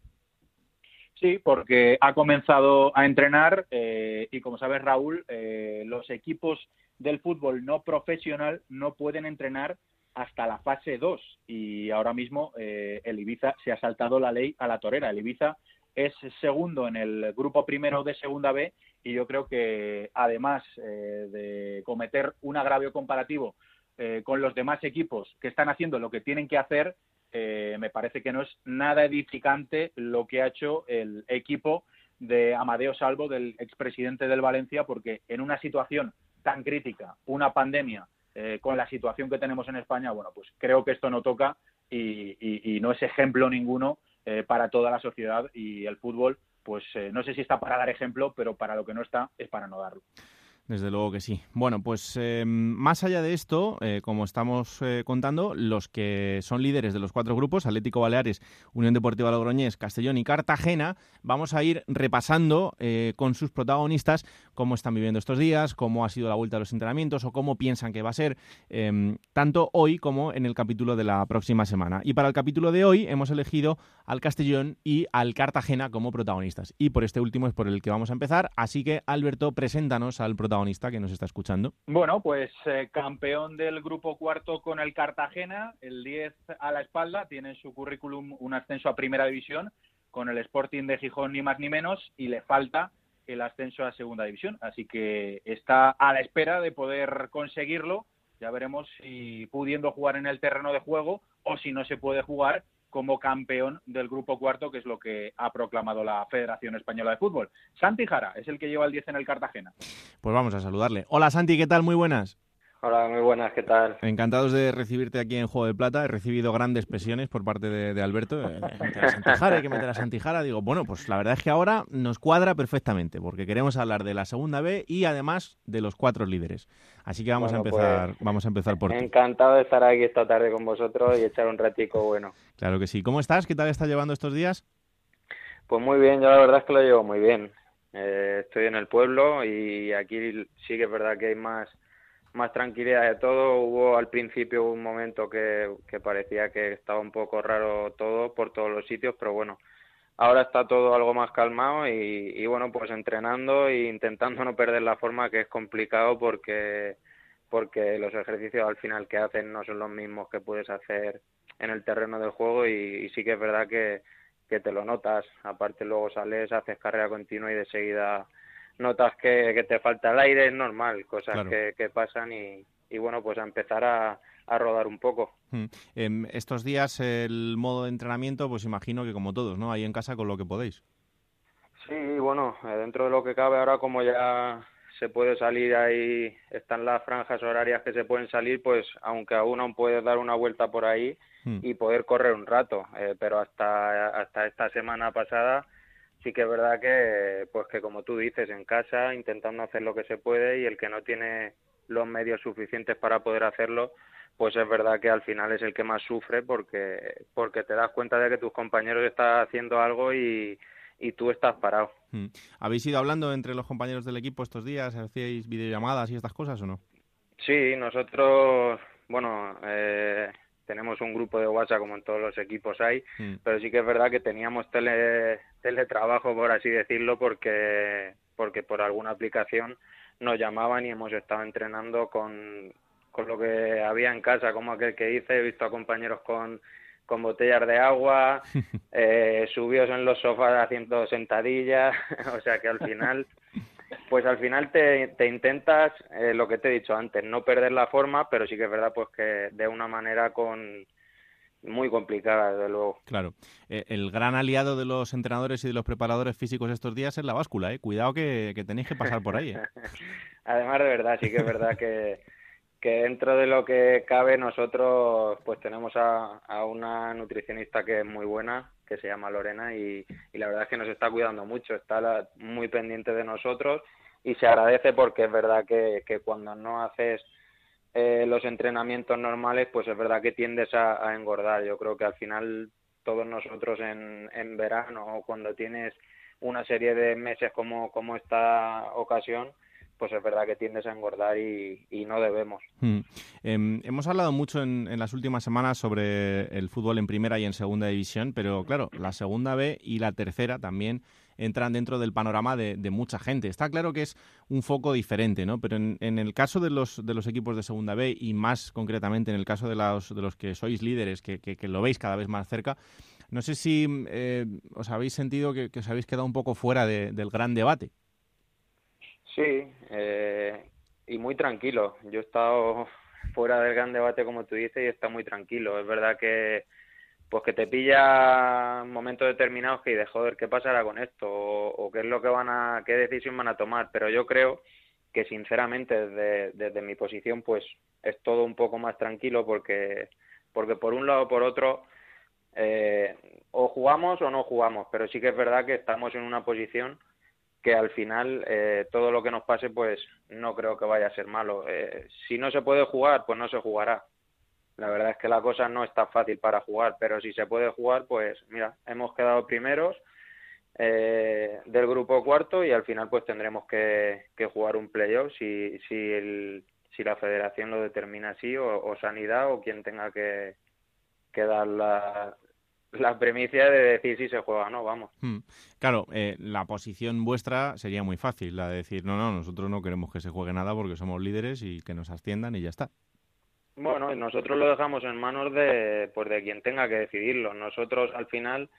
Speaker 9: Sí, porque ha comenzado a entrenar eh, y como sabes Raúl, eh, los equipos del fútbol no profesional no pueden entrenar hasta la fase 2 y ahora mismo eh, el Ibiza se ha saltado la ley a la torera. El Ibiza es segundo en el grupo primero de segunda B y yo creo que además de cometer un agravio comparativo con los demás equipos que están haciendo lo que tienen que hacer, eh, me parece que no es nada edificante lo que ha hecho el equipo de Amadeo Salvo, del expresidente del Valencia, porque en una situación tan crítica, una pandemia, eh, con la situación que tenemos en España, bueno, pues creo que esto no toca y, no es ejemplo ninguno eh, para toda la sociedad y el fútbol, pues no sé si está para dar ejemplo, pero para lo que no está es para no darlo.
Speaker 1: Desde luego que sí. Bueno, pues eh, más allá de esto, eh, como estamos eh, contando, los que son líderes de los cuatro grupos, Atlético Baleares, Unión Deportiva Logroñés, Castellón y Cartagena, vamos a ir repasando con sus protagonistas cómo están viviendo estos días, cómo ha sido la vuelta a los entrenamientos o cómo piensan que va a ser, tanto hoy como en el capítulo de la próxima semana. Y para el capítulo de hoy hemos elegido al Castellón y al Cartagena como protagonistas. Y por este último es por el que vamos a empezar. Así que, Alberto, preséntanos al protagonista protagonista que nos está escuchando?
Speaker 9: Bueno, pues eh, campeón del grupo cuarto con el Cartagena, el 10 a la espalda, tiene en su currículum un ascenso a primera división con el Sporting de Gijón ni más ni menos y le falta el ascenso a segunda división. Así que está a la espera de poder conseguirlo. Ya veremos si pudiendo jugar en el terreno de juego o si no se puede jugar como campeón del grupo cuarto, que es lo que ha proclamado la Federación Española de Fútbol. Santi Jara es el que lleva el 10 en el Cartagena.
Speaker 1: Pues vamos a saludarle. Hola Santi, ¿qué tal? Muy buenas.
Speaker 10: Hola, muy buenas, ¿qué tal?
Speaker 1: Encantados de recibirte aquí en Juego de Plata. He recibido grandes presiones por parte de, Alberto. Hay que meter a Santijara, hay que meter a Santijara. Digo, bueno, pues la verdad es que ahora nos cuadra perfectamente, porque queremos hablar de la segunda B y además de los cuatro líderes. Así que vamos a empezar, pues, vamos a empezar por
Speaker 10: Encantado de estar aquí esta tarde con vosotros y echar un ratico bueno.
Speaker 1: Claro que sí. ¿Cómo estás? ¿Qué tal estás llevando estos días?
Speaker 10: Pues muy bien, yo la verdad es que lo llevo muy bien. Eh, estoy en el pueblo y aquí sí que es verdad que hay más más tranquilidad de todo. Hubo al principio un momento que, que parecía que estaba un poco raro todo por todos los sitios, pero bueno, ahora está todo algo más calmado y, y, bueno, pues entrenando e intentando no perder la forma, que es complicado porque, porque los ejercicios al final que hacen no son los mismos que puedes hacer en el terreno del juego y, y sí que es verdad que, que te lo notas. Aparte luego sales, haces carrera continua y de seguida notas que, te falta el aire, es normal, cosas que, pasan y, bueno, pues a empezar a, rodar un poco.
Speaker 1: Hmm. Em, estos días el modo de entrenamiento, pues imagino que como todos, ¿no? Ahí en casa con lo que podéis.
Speaker 10: Sí, bueno, eh, dentro de lo que cabe ahora como ya se puede salir ahí, están las franjas horarias que se pueden salir, pues aunque aún no puedes dar una vuelta por ahí hmm. y poder correr un rato, eh, pero hasta, hasta esta semana pasada sí que es verdad que, pues que como tú dices, en casa, intentando hacer lo que se puede y el que no tiene los medios suficientes para poder hacerlo, pues es verdad que al final es el que más sufre porque, porque te das cuenta de que tus compañeros están haciendo algo y, y tú estás parado.
Speaker 1: Hmm. ¿Habéis ido hablando entre los compañeros del equipo estos días? ¿Hacíais videollamadas y estas cosas o no?
Speaker 10: Sí, nosotros, bueno, eh, tenemos un grupo de WhatsApp como en todos los equipos hay, hmm. pero sí que es verdad que teníamos tele, teletrabajo, por así decirlo, porque, porque por alguna aplicación nos llamaban y hemos estado entrenando con, con lo que había en casa, como aquel que hice, he visto a compañeros con, con botellas de agua, eh, subidos en los sofás haciendo sentadillas, o sea que al final pues al final te, te intentas, eh, lo que te he dicho antes, no perder la forma, pero sí que es verdad pues que de una manera con muy complicada, desde luego.
Speaker 1: Claro. Eh, el gran aliado de los entrenadores y de los preparadores físicos estos días es la báscula, ¿eh? Cuidado que, que tenéis que pasar por ahí. ¿eh?
Speaker 10: Además, de verdad, sí que es verdad que, que dentro de lo que cabe nosotros pues tenemos a, a una nutricionista que es muy buena, que se llama Lorena y, la verdad es que nos está cuidando mucho, está muy pendiente de nosotros y se agradece porque es verdad que, cuando no haces eh, los entrenamientos normales, pues es verdad que tiendes a, engordar. Yo creo que al final todos nosotros en, en verano o cuando tienes una serie de meses como, como esta ocasión, pues es verdad que tiendes a engordar y, no debemos.
Speaker 1: Hmm. Em, hemos hablado mucho en, las últimas semanas sobre el fútbol en primera y en segunda división, pero claro, la segunda B y la tercera también entran dentro del panorama de, mucha gente. Está claro que es un foco diferente, ¿no? Pero en, el caso de los, de los equipos de segunda B y más concretamente en el caso de los, de los que sois líderes, que, lo veis cada vez más cerca, no sé si eh, os habéis sentido que, os habéis quedado un poco fuera del gran debate.
Speaker 10: Sí, eh, y muy tranquilo. Yo he estado fuera del gran debate, como tú dices, y está muy tranquilo. Es verdad que pues que te pilla momentos determinados que dices, joder, ¿qué pasará con esto? O, qué es lo que van a, qué decisión van a tomar. Pero yo creo que sinceramente desde, desde mi posición pues es todo un poco más tranquilo porque, porque por un lado o por otro eh, o jugamos o no jugamos, pero sí que es verdad que estamos en una posición que al final eh, todo lo que nos pase pues no creo que vaya a ser malo. Eh, si no se puede jugar, pues no se jugará. La verdad es que la cosa no está fácil para jugar, pero si se puede jugar, pues mira, hemos quedado primeros eh, del grupo cuarto y al final pues tendremos que, jugar un playoff si, si, si la federación lo determina así o, Sanidad o quien tenga que, que dar la, la premicia de decir si se juega o no, vamos.
Speaker 1: Hmm. Claro, eh, la posición vuestra sería muy fácil, la de decir, no, no, nosotros no queremos que se juegue nada porque somos líderes y que nos asciendan y ya está.
Speaker 10: Bueno, nosotros lo dejamos en manos de, pues de quien tenga que decidirlo. Nosotros al final,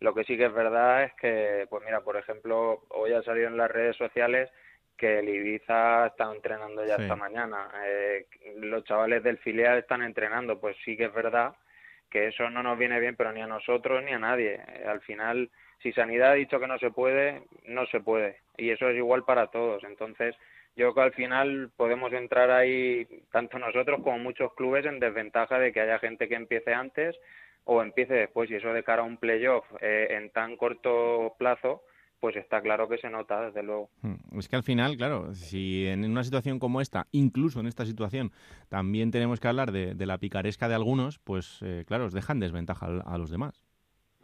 Speaker 10: lo que sí que es verdad es que, pues mira, por ejemplo, hoy ha salido en las redes sociales que el Ibiza está entrenando ya esta mañana. Eh, los chavales del filial están entrenando, pues sí que es verdad que eso no nos viene bien, pero ni a nosotros ni a nadie. Eh, al final, si Sanidad ha dicho que no se puede, no se puede. Y eso es igual para todos. Entonces, yo creo que al final podemos entrar ahí, tanto nosotros como muchos clubes, en desventaja de que haya gente que empiece antes o empiece después. Y eso de cara a un playoff eh, en tan corto plazo, pues está claro que se nota, desde luego.
Speaker 1: Hmm. Es que al final, claro, si en una situación como esta, incluso en esta situación, también tenemos que hablar de, la picaresca de algunos, pues eh, claro, os dejan desventaja a, los demás.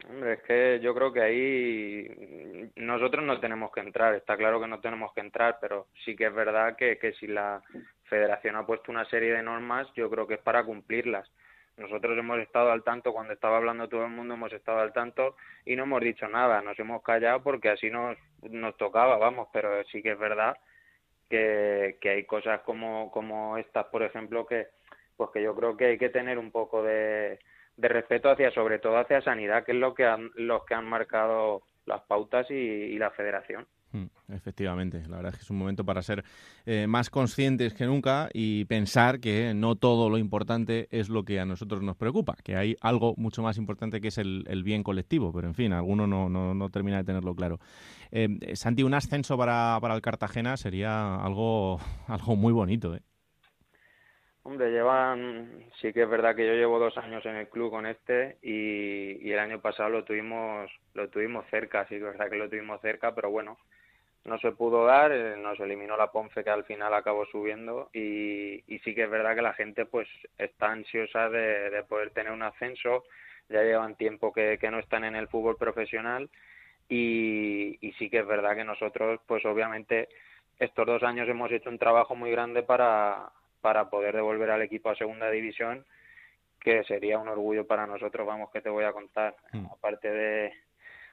Speaker 10: Hombre, es que yo creo que ahí nosotros no tenemos que entrar, está claro que no tenemos que entrar, pero sí que es verdad que, que si la federación ha puesto una serie de normas, yo creo que es para cumplirlas. Nosotros hemos estado al tanto, cuando estaba hablando todo el mundo hemos estado al tanto y no hemos dicho nada, nos hemos callado porque así nos, nos tocaba, vamos, pero sí que es verdad que, que hay cosas como, como estas, por ejemplo, que pues que yo creo que hay que tener un poco de, de respeto hacia, sobre todo hacia sanidad, que es lo que han, los que han marcado las pautas y la federación.
Speaker 1: Mm, efectivamente, la verdad es que es un momento para ser eh, más conscientes que nunca y pensar que no todo lo importante es lo que a nosotros nos preocupa, que hay algo mucho más importante que es el, bien colectivo, pero en fin, alguno no, no, termina de tenerlo claro. Eh, Santi, un ascenso para, para el Cartagena sería algo, algo muy bonito. ¿eh?
Speaker 10: Hombre, llevan, sí que es verdad que yo llevo dos años en el club con este y, y el año pasado lo tuvimos, lo tuvimos cerca, sí que es verdad que lo tuvimos cerca, pero bueno, no se pudo dar, eh, nos eliminó la Ponce que al final acabó subiendo y, sí que es verdad que la gente pues está ansiosa de, poder tener un ascenso, ya llevan tiempo que, no están en el fútbol profesional y, sí que es verdad que nosotros pues obviamente estos dos años hemos hecho un trabajo muy grande para, para poder devolver al equipo a segunda división que sería un orgullo para nosotros, vamos, que te voy a contar. Mm. Aparte de,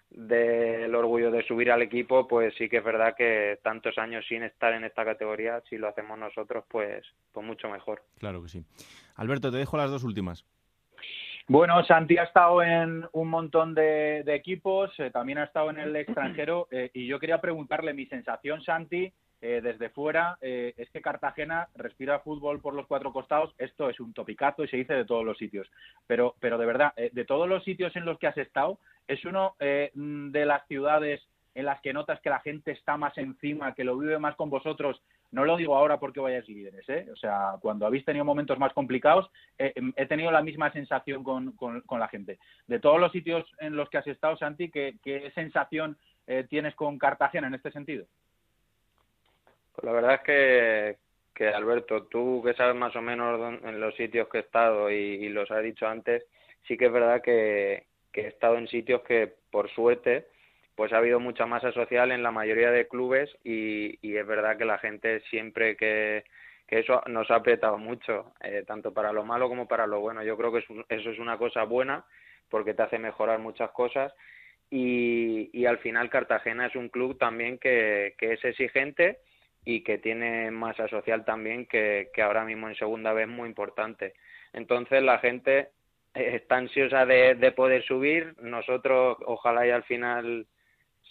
Speaker 10: del orgullo de subir al equipo, pues sí que es verdad que tantos años sin estar en esta categoría, si lo hacemos nosotros, pues, pues mucho mejor.
Speaker 1: Claro que sí. Alberto, te dejo las dos últimas.
Speaker 9: Bueno, Santi ha estado en un montón de, equipos, eh, también ha estado en el extranjero eh, y yo quería preguntarle mi sensación, Santi, eh, desde fuera, eh, es que Cartagena respira fútbol por los cuatro costados. Esto es un topicazo y se dice de todos los sitios. Pero, pero de verdad, eh, de todos los sitios en los que has estado, es uno de las ciudades en las que notas que la gente está más encima, que lo vive más con vosotros. No lo digo ahora porque vayáis líderes, ¿eh? O sea, cuando habéis tenido momentos más complicados, em, he tenido la misma sensación con, con, la gente. De todos los sitios en los que has estado, Santi, ¿qué, qué sensación tienes con Cartagena en este sentido?
Speaker 10: Pues la verdad es que, que Alberto, tú que sabes más o menos en los sitios que he estado y, los has dicho antes, sí que es verdad que, he estado en sitios que por suerte pues ha habido mucha masa social en la mayoría de clubes y, y es verdad que la gente siempre que, que eso nos ha apretado mucho, eh, tanto para lo malo como para lo bueno. Yo creo que eso es una cosa buena porque te hace mejorar muchas cosas y, y al final Cartagena es un club también que, que es exigente y que tiene masa social también que, ahora mismo en segunda vez muy importante. Entonces la gente está ansiosa de, de poder subir, nosotros ojalá y al final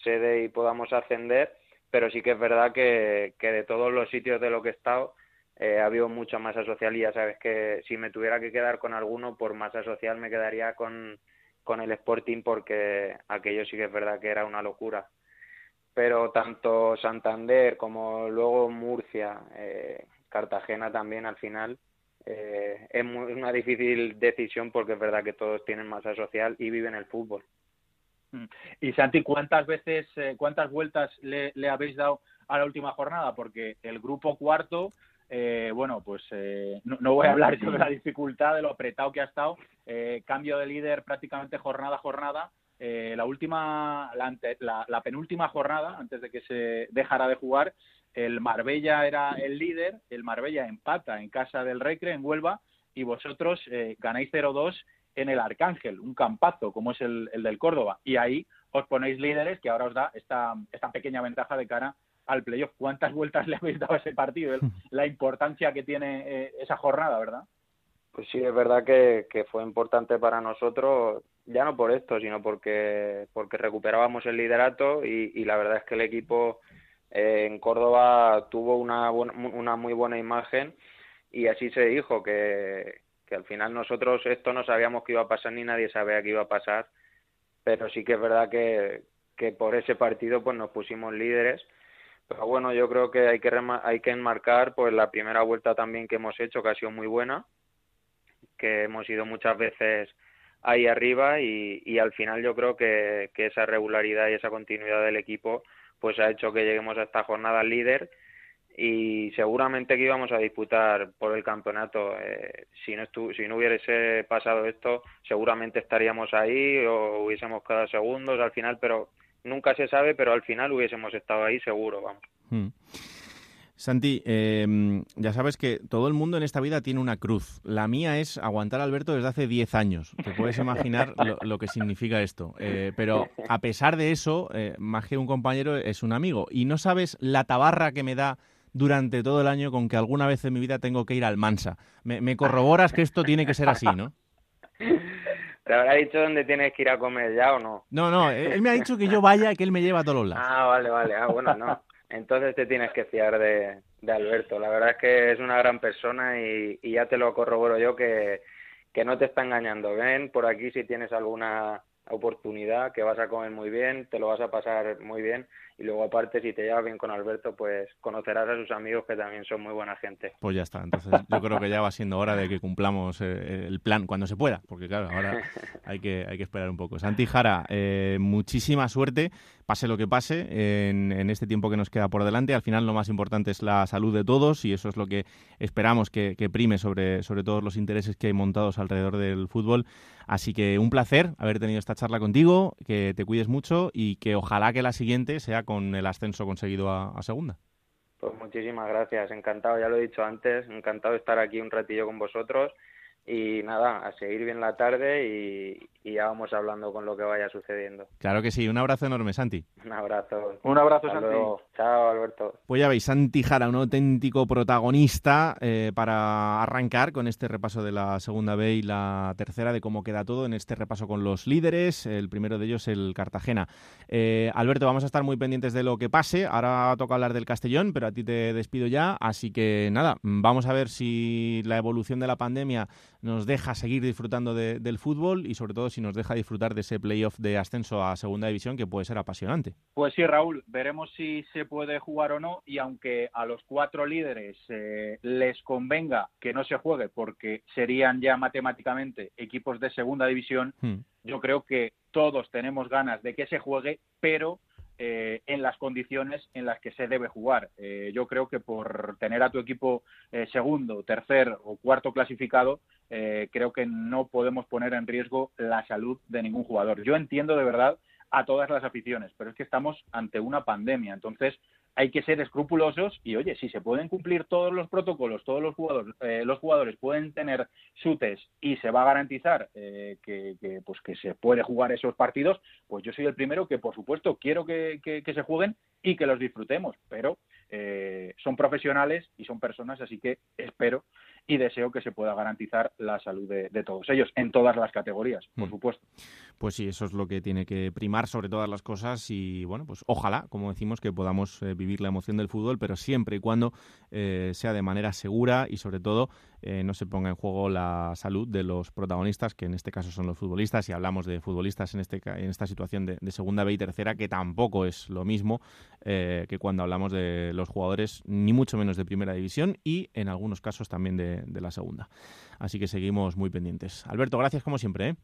Speaker 10: se dé y podamos ascender, pero sí que es verdad que, que de todos los sitios de lo que he estado eh, ha habido mucha masa social y ya sabes que si me tuviera que quedar con alguno por masa social me quedaría con, con el Sporting porque aquello sí que es verdad que era una locura pero tanto Santander como luego Murcia, eh, Cartagena también al final eh, es una difícil decisión porque es verdad que todos tienen masa social y viven el fútbol.
Speaker 9: Mm. Y Santi, ¿cuántas veces, eh, cuántas vueltas le, habéis dado a la última jornada? Porque el grupo cuarto, bueno, pues no, no, voy a hablar sobre la dificultad, de lo apretado que ha estado, cambio de líder prácticamente jornada a jornada, eh, la última, la, penúltima jornada, antes de que se dejara de jugar, el Marbella era el líder, el Marbella empata en casa del Recre, en Huelva, y vosotros eh, ganáis 0-2 en el Arcángel, un campazo como es el, del Córdoba, y ahí os ponéis líderes que ahora os da esta, esta pequeña ventaja de cara al playoff. ¿Cuántas vueltas le habéis dado a ese partido? La importancia que tiene eh, esa jornada, ¿verdad?
Speaker 10: Pues sí, es verdad que, fue importante para nosotros, ya no por esto, sino porque, porque recuperábamos el liderato y, la verdad es que el equipo eh, en Córdoba tuvo una, una muy buena imagen y así se dijo que, que al final nosotros esto no sabíamos que iba a pasar ni nadie sabía que iba a pasar, pero sí que es verdad que, por ese partido pues nos pusimos líderes. Pero bueno, yo creo que hay que hay que enmarcar pues la primera vuelta también que hemos hecho que ha sido muy buena, que hemos ido muchas veces ahí arriba y, al final yo creo que, esa regularidad y esa continuidad del equipo pues ha hecho que lleguemos a esta jornada líder y seguramente que íbamos a disputar por el campeonato. Eh, si, no si no hubiese pasado esto, seguramente estaríamos ahí o hubiésemos quedado segundos al final, pero nunca se sabe, pero al final hubiésemos estado ahí seguro, vamos. Hmm.
Speaker 1: Santi, em, ya sabes que todo el mundo en esta vida tiene una cruz. La mía es aguantar a Alberto desde hace 10 años. Te puedes imaginar lo, que significa esto. Eh, pero a pesar de eso, eh, más que un compañero, es un amigo. Y no sabes la tabarra que me da durante todo el año con que alguna vez en mi vida tengo que ir al Mansa. Me, corroboras que esto tiene que ser así, ¿no?
Speaker 10: ¿Te habrá dicho dónde tienes que ir a comer ya o no?
Speaker 1: No, no, él me ha dicho que yo vaya, que él me lleva a todos los lados.
Speaker 10: Ah, vale, vale. Ah, bueno, no. Entonces te tienes que fiar de, de Alberto. La verdad es que es una gran persona y, y ya te lo corroboro yo que, que no te está engañando. Ven por aquí si tienes alguna oportunidad, que vas a comer muy bien, te lo vas a pasar muy bien y luego aparte si te llevas bien con Alberto pues conocerás a sus amigos que también son muy buena gente.
Speaker 1: Pues ya está, entonces yo creo que ya va siendo hora de que cumplamos eh, el plan cuando se pueda, porque claro, ahora hay que, hay que esperar un poco. Santi Jara, eh, muchísima suerte, pase lo que pase en, en, este tiempo que nos queda por delante, al final lo más importante es la salud de todos y eso es lo que esperamos que, que prime sobre, sobre todos los intereses que hay montados alrededor del fútbol. Así que un placer haber tenido esta charla contigo, que te cuides mucho y que ojalá que la siguiente sea con el ascenso conseguido a, segunda.
Speaker 10: Pues muchísimas gracias, encantado, ya lo he dicho antes, encantado de estar aquí un ratillo con vosotros y nada, a seguir bien la tarde y, ya vamos hablando con lo que vaya sucediendo.
Speaker 1: Claro que sí, un abrazo enorme, Santi.
Speaker 10: Un abrazo.
Speaker 9: Un abrazo, Santi.
Speaker 10: Chao, Alberto.
Speaker 1: Pues ya veis, Santi Jara, un auténtico protagonista eh, para arrancar con este repaso de la segunda B y la tercera de cómo queda todo en este repaso con los líderes. El primero de ellos, el Cartagena. Eh, Alberto, vamos a estar muy pendientes de lo que pase. Ahora toca hablar del Castellón, pero a ti te despido ya. Así que nada, vamos a ver si la evolución de la pandemia nos deja seguir disfrutando del fútbol y sobre todo si nos deja disfrutar de ese playoff de ascenso a segunda división que puede ser apasionante.
Speaker 9: Pues sí, Raúl, veremos si se puede jugar o no y aunque a los cuatro líderes eh, les convenga que no se juegue porque serían ya matemáticamente equipos de segunda división, hmm. yo creo que todos tenemos ganas de que se juegue, pero eh, en las condiciones en las que se debe jugar. Eh, yo creo que por tener a tu equipo eh, segundo, tercer o cuarto clasificado, creo que no podemos poner en riesgo la salud de ningún jugador. Yo entiendo de verdad a todas las aficiones, pero es que estamos ante una pandemia, entonces hay que ser escrupulosos y oye, si se pueden cumplir todos los protocolos, todos los jugadores, eh, los jugadores pueden tener su test y se va a garantizar eh, que, pues que se puede jugar esos partidos, pues yo soy el primero que por supuesto quiero que, que se jueguen y que los disfrutemos, pero eh, son profesionales y son personas, así que espero y deseo que se pueda garantizar la salud de, todos ellos en todas las categorías, por mm. supuesto.
Speaker 1: Pues sí, eso es lo que tiene que primar sobre todas las cosas y bueno, pues ojalá, como decimos, que podamos eh, vivir la emoción del fútbol, pero siempre y cuando eh, sea de manera segura y sobre todo eh, no se ponga en juego la salud de los protagonistas, que en este caso son los futbolistas, y hablamos de futbolistas en, este, en esta situación de, segunda B y tercera, que tampoco es lo mismo que cuando hablamos de los jugadores, ni mucho menos de primera división y en algunos casos también de, de la segunda. Así que seguimos muy pendientes. Alberto, gracias como siempre. ¿eh?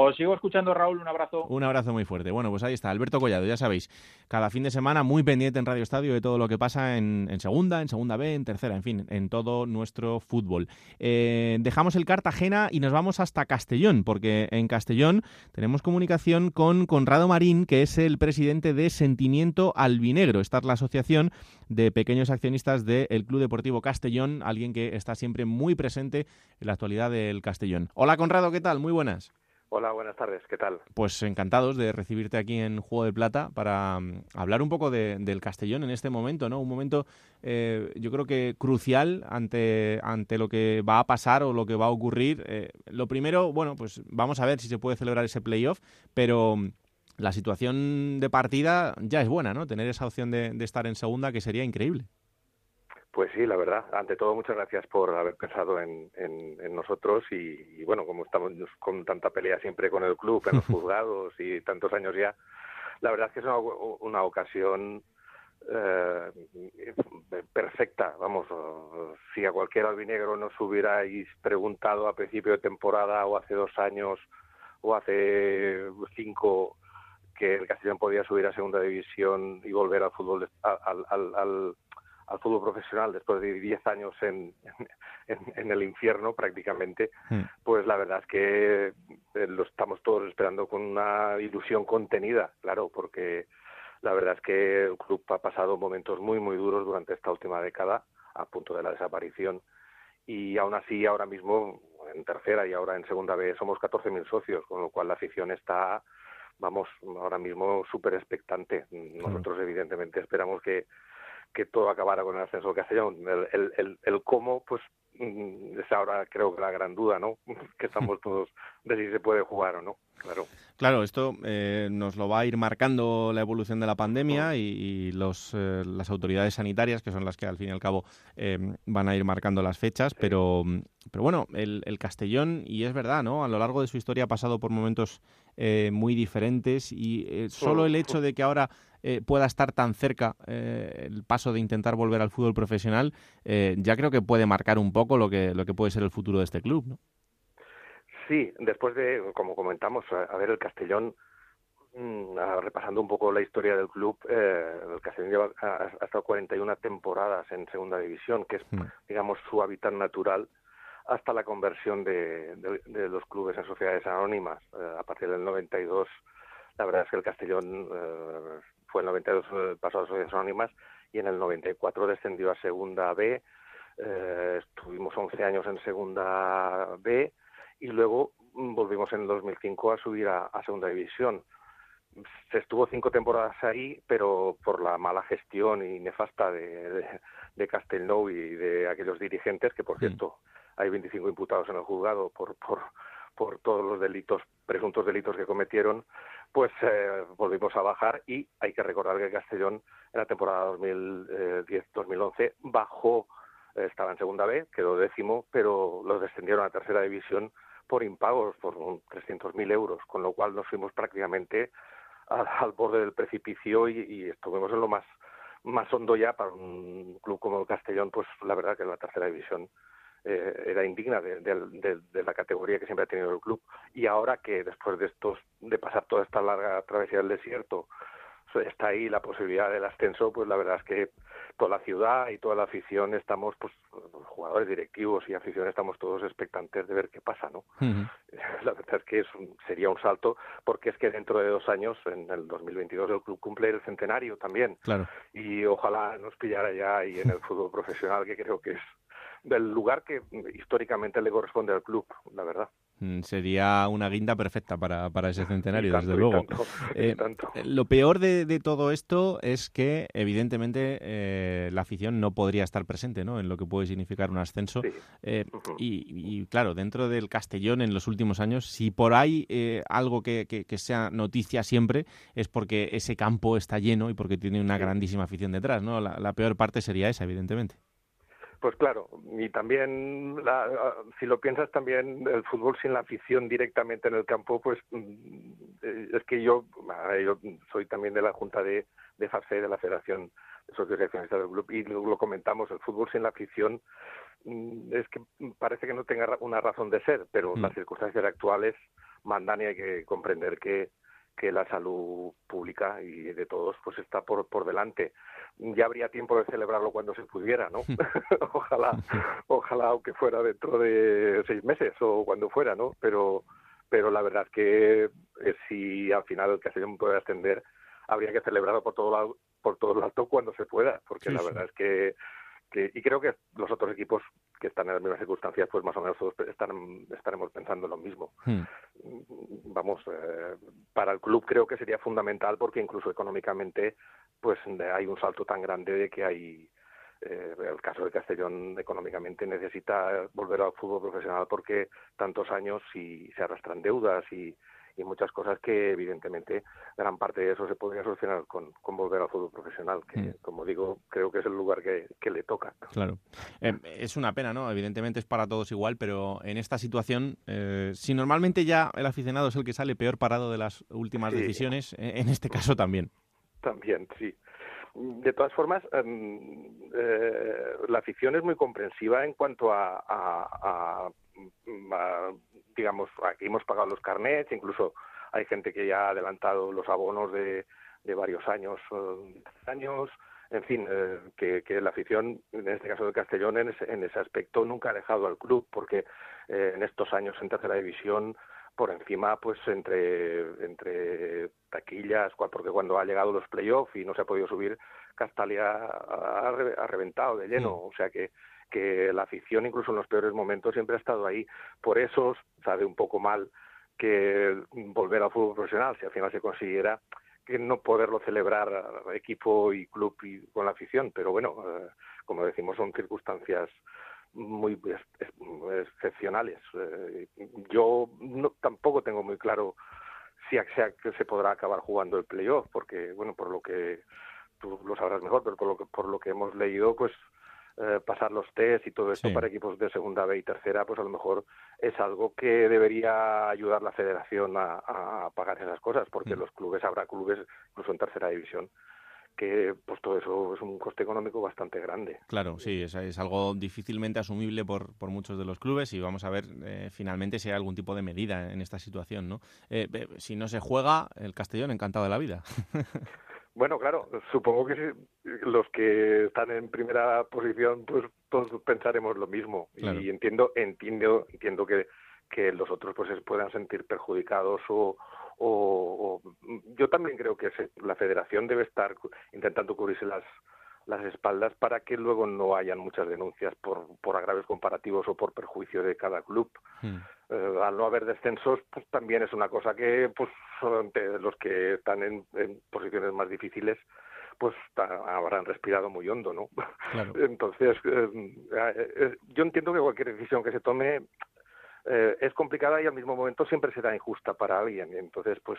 Speaker 9: Os sigo escuchando, Raúl. Un abrazo.
Speaker 1: Un abrazo muy fuerte. Bueno, pues ahí está, Alberto Collado, ya sabéis, cada fin de semana muy pendiente en Radio Estadio de todo lo que pasa en, segunda, en segunda B, en tercera, en fin, en todo nuestro fútbol. Eh, dejamos el Cartagena y nos vamos hasta Castellón, porque en Castellón tenemos comunicación con Conrado Marín, que es el presidente de Sentimiento Albinegro. Esta es la asociación de pequeños accionistas del Club Deportivo Castellón, alguien que está siempre muy presente en la actualidad del Castellón. Hola Conrado, ¿qué tal? Muy buenas.
Speaker 11: Hola, buenas tardes, ¿qué tal?
Speaker 1: Pues encantados de recibirte aquí en Juego de Plata para mm, hablar un poco del Castellón en este momento, ¿no? Un momento, eh, yo creo que crucial ante, ante lo que va a pasar o lo que va a ocurrir. Eh, lo primero, bueno, pues vamos a ver si se puede celebrar ese playoff, pero mm, la situación de partida ya es buena, ¿no? Tener esa opción de estar en segunda que sería increíble.
Speaker 11: Pues sí, la verdad. Ante todo, muchas gracias por haber pensado en, nosotros y, bueno, como estamos con tanta pelea siempre con el club, en los juzgados y tantos años ya, la verdad es que es una, ocasión eh, perfecta. Vamos, si a cualquier albinegro nos hubierais preguntado a principio de temporada o hace dos años o hace cinco que el Castellón podía subir a segunda división y volver al fútbol al al fútbol profesional después de 10 años en, en, el infierno prácticamente, hmm. pues la verdad es que eh, lo estamos todos esperando con una ilusión contenida, claro, porque la verdad es que el club ha pasado momentos muy, muy duros durante esta última década, a punto de la desaparición, y aún así ahora mismo en tercera y ahora en segunda B somos 14.000 socios, con lo cual la afición está, vamos, ahora mismo súper expectante. Nosotros evidentemente esperamos que que todo acabara con el ascenso del Castellón. El, el, el, cómo, pues mm, es ahora creo que la gran duda, ¿no? Que estamos todos de si se puede jugar o no, claro.
Speaker 1: Claro, esto eh, nos lo va a ir marcando la evolución de la pandemia y, los, eh, las autoridades sanitarias, que son las que al fin y al cabo eh, van a ir marcando las fechas, pero, pero bueno, el, el, Castellón, y es verdad, ¿no? A lo largo de su historia ha pasado por momentos muy diferentes y solo el hecho de que ahora eh, pueda estar tan cerca eh, el paso de intentar volver al fútbol profesional, eh, ya creo que puede marcar un poco lo que, lo que puede ser el futuro de este club, ¿no?
Speaker 11: Sí, después de, como comentamos, a, ver el Castellón, mm, repasando un poco la historia del club, el Castellón lleva hasta 41 temporadas en segunda división, que es, hmm. digamos, su hábitat natural hasta la conversión de, de, los clubes en sociedades anónimas. a partir del 92, la verdad es que el Castellón fue en el 92 eh, pasó a Sociedades Anónimas y en el 94 descendió a Segunda B. Eh, estuvimos 11 años en Segunda B y luego mm, volvimos en el 2005 a subir a, Segunda División. Se estuvo cinco temporadas ahí, pero por la mala gestión y nefasta de, de, Castelnou y de aquellos dirigentes, que por cierto hay 25 imputados en el juzgado por, por, por todos los delitos, presuntos delitos que cometieron, pues eh, volvimos a bajar y hay que recordar que Castellón en la temporada 2010-2011 eh, bajó, eh, estaba en segunda B, quedó décimo, pero los descendieron a tercera división por impagos, por 300.000 euros, con lo cual nos fuimos prácticamente al, borde del precipicio y, y, estuvimos en lo más, más hondo ya para un club como el Castellón, pues la verdad que en la tercera división eh, era indigna de, la categoría que siempre ha tenido el club. Y ahora que después de estos de pasar toda esta larga travesía del desierto está ahí la posibilidad del ascenso pues la verdad es que toda la ciudad y toda la afición estamos pues jugadores directivos y afición estamos todos expectantes de ver qué pasa no la verdad es que es sería un salto porque es que dentro de dos años en el 2022 el club cumple el centenario también.
Speaker 1: Claro.
Speaker 11: y ojalá nos pillara ya ahí en el fútbol profesional que creo que es del lugar que históricamente le corresponde al club, la verdad.
Speaker 1: Mm, sería una guinda perfecta para, para ese centenario, desde luego. Eh, lo peor de, todo esto es que, evidentemente, eh, la afición no podría estar presente ¿no? en lo que puede significar un ascenso. Eh, y, claro, dentro del Castellón en los últimos años, si por ahí algo que, que, sea noticia siempre, es porque ese campo está lleno y porque tiene una grandísima afición detrás. ¿no? la peor parte sería esa, evidentemente.
Speaker 11: Pues claro, y también, si lo piensas también, el fútbol sin la afición directamente en el campo, pues mm, eh, es que yo, yo soy también de la Junta de, de FAFE, de la Federación de Socios del Club, y lo, comentamos, el fútbol sin la afición mm, es que parece que no tenga una razón de ser, pero mm. las circunstancias actuales mandan y hay que comprender que, que la salud pública y de todos pues está por, por delante. Ya habría tiempo de celebrarlo cuando se pudiera, ¿no? ojalá, ojalá aunque fuera dentro de seis meses o cuando fuera, ¿no? Pero, pero la verdad que eh, si al final el Castellón puede ascender, habría que celebrarlo por todo lado, por todo lo alto cuando se pueda, porque la verdad es que y creo que los otros equipos que están en las mismas circunstancias, pues más o menos todos están, estaremos pensando lo mismo. Hmm. Vamos, eh, para el club creo que sería fundamental porque incluso económicamente, pues hay un salto tan grande de que hay, eh, el caso de Castellón económicamente necesita volver al fútbol profesional porque tantos años y se arrastran deudas y, y muchas cosas que evidentemente gran parte de eso se podría solucionar con, volver al fútbol profesional, que mm. como digo, creo que es el lugar que, le toca.
Speaker 1: Claro. Eh, es una pena, ¿no? Evidentemente es para todos igual, pero en esta situación, eh, si normalmente ya el aficionado es el que sale peor parado de las últimas decisiones, eh, en este caso también.
Speaker 11: También, sí. De todas formas, em, la afición es muy comprensiva en cuanto a, a digamos, aquí hemos pagado los carnets, incluso hay gente que ya ha adelantado los abonos de, de varios años, años, en fin, eh, que, la afición, en este caso de Castellón, en ese, en ese aspecto nunca ha dejado al club, porque eh, en estos años en tercera división, por encima, pues entre, entre taquillas, porque cuando ha llegado los playoffs y no se ha podido subir, Castalia ha, ha reventado de lleno, o sea que que la afición, incluso en los peores momentos, siempre ha estado ahí. Por eso sabe un poco mal que volver al fútbol profesional, si al final se consiguiera, que no poderlo celebrar equipo y club y con la afición. Pero bueno, eh, como decimos, son circunstancias muy excepcionales. Eh, yo no, tampoco tengo muy claro si se, se podrá acabar jugando el playoff, porque, bueno, por lo que tú lo sabrás mejor, pero por lo que, por lo que hemos leído, pues eh, pasar los test y todo esto para equipos de segunda B y tercera, pues a lo mejor es algo que debería ayudar la federación a, pagar esas cosas, porque mm. los clubes, habrá clubes incluso en tercera división que pues todo eso es un coste económico bastante grande.
Speaker 1: Claro, sí, es, es algo difícilmente asumible por, por, muchos de los clubes y vamos a ver eh, finalmente si hay algún tipo de medida en esta situación, ¿no? Eh, si no se juega, el Castellón encantado de la vida.
Speaker 11: Bueno, claro, supongo que los que están en primera posición, pues todos pensaremos lo mismo. Y entiendo, entiendo, entiendo que, que los otros pues se puedan sentir perjudicados o, o, yo también creo que la Federación debe estar intentando cubrirse las las espaldas para que luego no hayan muchas denuncias por, por agravios comparativos o por perjuicio de cada club. Hmm. Eh, al no haber descensos, pues también es una cosa que pues los que están en, posiciones más difíciles pues habrán respirado muy hondo, ¿no? Entonces, eh, eh, yo entiendo que cualquier decisión que se tome es complicada y al mismo momento siempre será injusta para alguien. Entonces, pues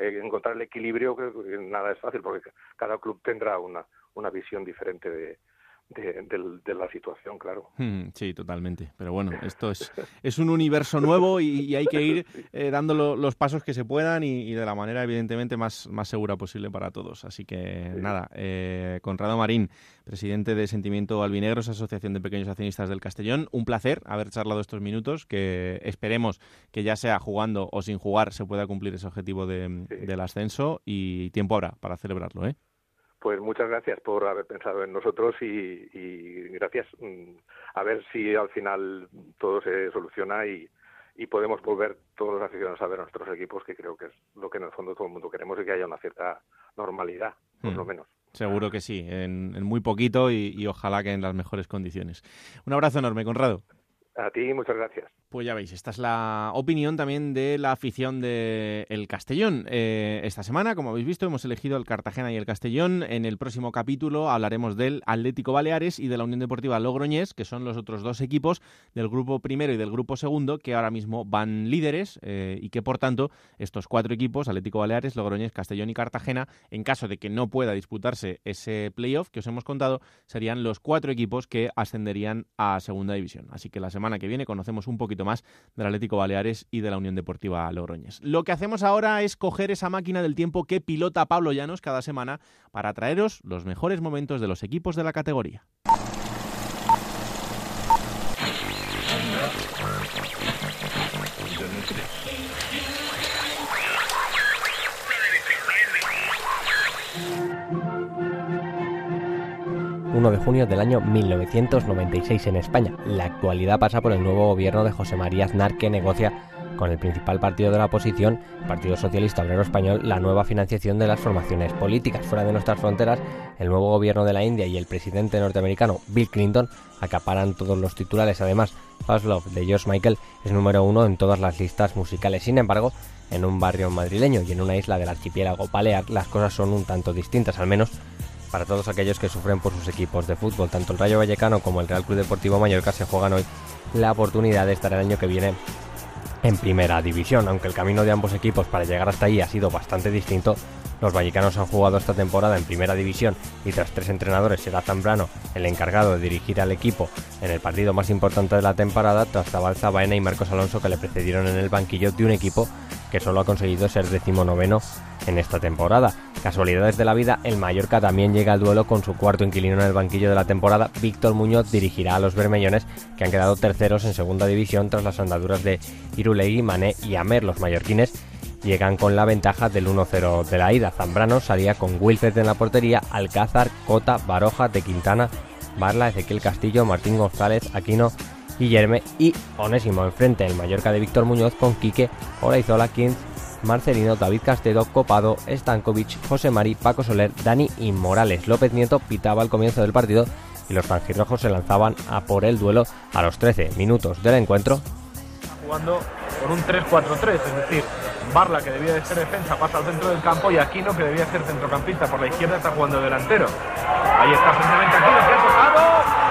Speaker 11: encontrar el equilibrio, que nada es fácil porque cada club tendrá una, una visión diferente de, de, la situación, claro.
Speaker 1: Hmm, sí, totalmente. Pero bueno, esto es, es un universo nuevo y, hay que ir eh, dando los pasos que se puedan y, de la manera, evidentemente, más, más segura posible para todos. Así que nada, eh, Conrado Marín, presidente de Sentimiento Albinegros, Asociación de Pequeños Accionistas del Castellón, un placer haber charlado estos minutos, que esperemos que ya sea jugando o sin jugar se pueda cumplir ese objetivo de, del ascenso y tiempo habrá para celebrarlo, ¿eh?
Speaker 11: Pues muchas gracias por haber pensado en nosotros y, gracias. Mm, a ver si al final todo se soluciona y, podemos volver todos los aficionados a ver a nuestros equipos, que creo que es lo que en el fondo todo el mundo queremos y que haya una cierta normalidad, por lo mm. menos.
Speaker 1: Seguro que sí, en, muy poquito y, ojalá que en las mejores condiciones. Un abrazo enorme, Conrado.
Speaker 11: A ti, muchas gracias.
Speaker 1: Pues ya veis, esta es la opinión también de la afición del el Castellón. Eh, esta semana, como habéis visto, hemos elegido el Cartagena y el Castellón. En el próximo capítulo hablaremos del Atlético Baleares y de la Unión Deportiva Logroñés, que son los otros dos equipos del grupo primero y del grupo segundo, que ahora mismo van líderes eh, y que, por tanto, estos cuatro equipos, Atlético Baleares, Logroñés, Castellón y Cartagena, en caso de que no pueda disputarse ese playoff que os hemos contado, serían los cuatro equipos que ascenderían a segunda división. Así que la semana que viene conocemos un poquito más del Atlético Baleares y de la Unión Deportiva Logroñés. Lo que hacemos ahora es coger esa máquina del tiempo que pilota Pablo Llanos cada semana para traeros los mejores momentos de los equipos de la categoría.
Speaker 12: 1 de junio del año 1996 en España. La actualidad pasa por el nuevo gobierno de José María Aznar que negocia con el principal partido de la oposición, Partido Socialista Obrero Español, la nueva financiación de las formaciones políticas. Fuera de nuestras fronteras, el nuevo gobierno de la India y el presidente norteamericano Bill Clinton acaparan todos los titulares. Además, Fast Love de George Michael es número uno en todas las listas musicales. Sin embargo, en un barrio madrileño y en una isla del archipiélago Balear, las cosas son un tanto distintas, al menos para todos aquellos que sufren por sus equipos de fútbol. Tanto el Rayo Vallecano como el Real Club Deportivo Mallorca se juegan hoy la oportunidad de estar el año que viene en primera división. Aunque el camino de ambos equipos para llegar hasta ahí ha sido bastante distinto, los vallicanos han jugado esta temporada en primera división y tras tres entrenadores será Zambrano el encargado de dirigir al equipo en el partido más importante de la temporada tras Zabalza, Baena y Marcos Alonso que le precedieron en el banquillo de un equipo que solo ha conseguido ser decimonoveno en esta temporada. Casualidades de la vida, el Mallorca también llega al duelo con su cuarto inquilino en el banquillo de la temporada. Víctor Muñoz dirigirá a los bermellones que han quedado terceros en segunda división tras las andaduras de Irulegui, Mané y Amer. Los mallorquines llegan con la ventaja del 1-0 de la ida. Zambrano salía con Wilfred en la portería, Alcázar, Cota, Baroja, De Quintana, Barla, Ezequiel Castillo, Martín González, Aquino, Guillerme y Onésimo enfrente el Mallorca de Víctor Muñoz con Quique, Olaizola, Kins, Marcelino, David Castedo, Copado, Stankovic, José Mari, Paco Soler, Dani y Morales. López Nieto pitaba al comienzo del partido y los franjirrojos se lanzaban a por el duelo a los 13 minutos del encuentro.
Speaker 13: Jugando con un 3-4-3, es decir, Barla, que debía de ser defensa, pasa al centro del campo y Aquino, que debía ser centrocampista por la izquierda, está jugando delantero. Ahí está precisamente Aquino, que ha tocado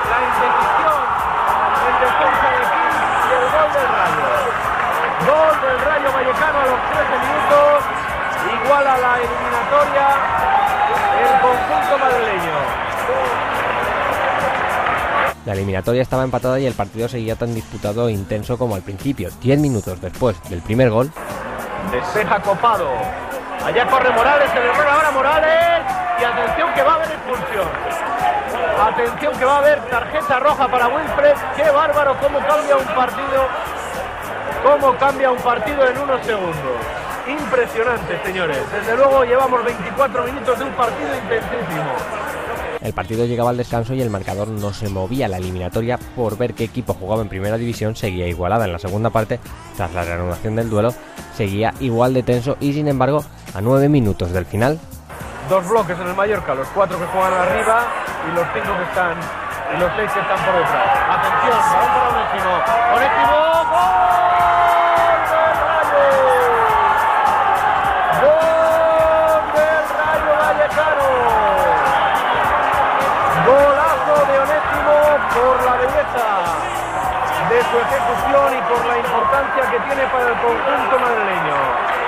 Speaker 13: la indecisión en defensa de Kings y el gol del Rayo. Gol del Rayo Vallecano a los 13 minutos, igual a la eliminatoria el conjunto madrileño.
Speaker 12: La eliminatoria estaba empatada y el partido seguía tan disputado e intenso como al principio. 10 minutos después del primer gol,
Speaker 13: Despeja copado. Allá corre Morales, el error ahora Morales. Y atención que va a haber expulsión. Atención que va a haber tarjeta roja para Wilfred. Qué bárbaro cómo cambia un partido. Cómo cambia un partido en unos segundos. Impresionante, señores. Desde luego llevamos 24 minutos de un partido intensísimo.
Speaker 12: El partido llegaba al descanso y el marcador no se movía. La eliminatoria, por ver qué equipo jugaba en primera división, seguía igualada. En la segunda parte, tras la reanudación del duelo, seguía igual de tenso y, sin embargo, a nueve minutos del final.
Speaker 13: Dos bloques en el Mallorca, los cuatro que juegan arriba y los cinco que están y los seis que están por detrás. Atención, balón para por la belleza de su ejecución y por la importancia que tiene para el conjunto madrileño.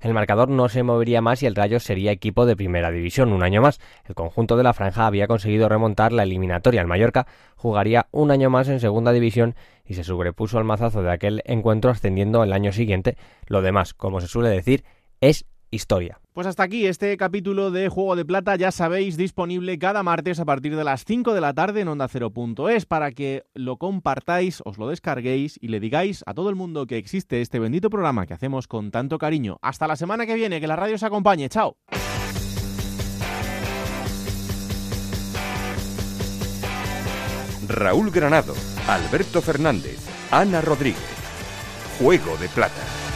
Speaker 12: El marcador no se movería más y el Rayo sería equipo de primera división un año más. El conjunto de la franja había conseguido remontar la eliminatoria. El Mallorca jugaría un año más en segunda división y se sobrepuso al mazazo de aquel encuentro ascendiendo el año siguiente. Lo demás, como se suele decir, es historia.
Speaker 1: Pues hasta aquí este capítulo de Juego de Plata, ya sabéis, disponible cada martes a partir de las 5 de la tarde en onda0.es para que lo compartáis, os lo descarguéis y le digáis a todo el mundo que existe este bendito programa que hacemos con tanto cariño. Hasta la semana que viene, que la radio os acompañe. Chao.
Speaker 2: Raúl Granado, Alberto Fernández, Ana Rodríguez. Juego de Plata.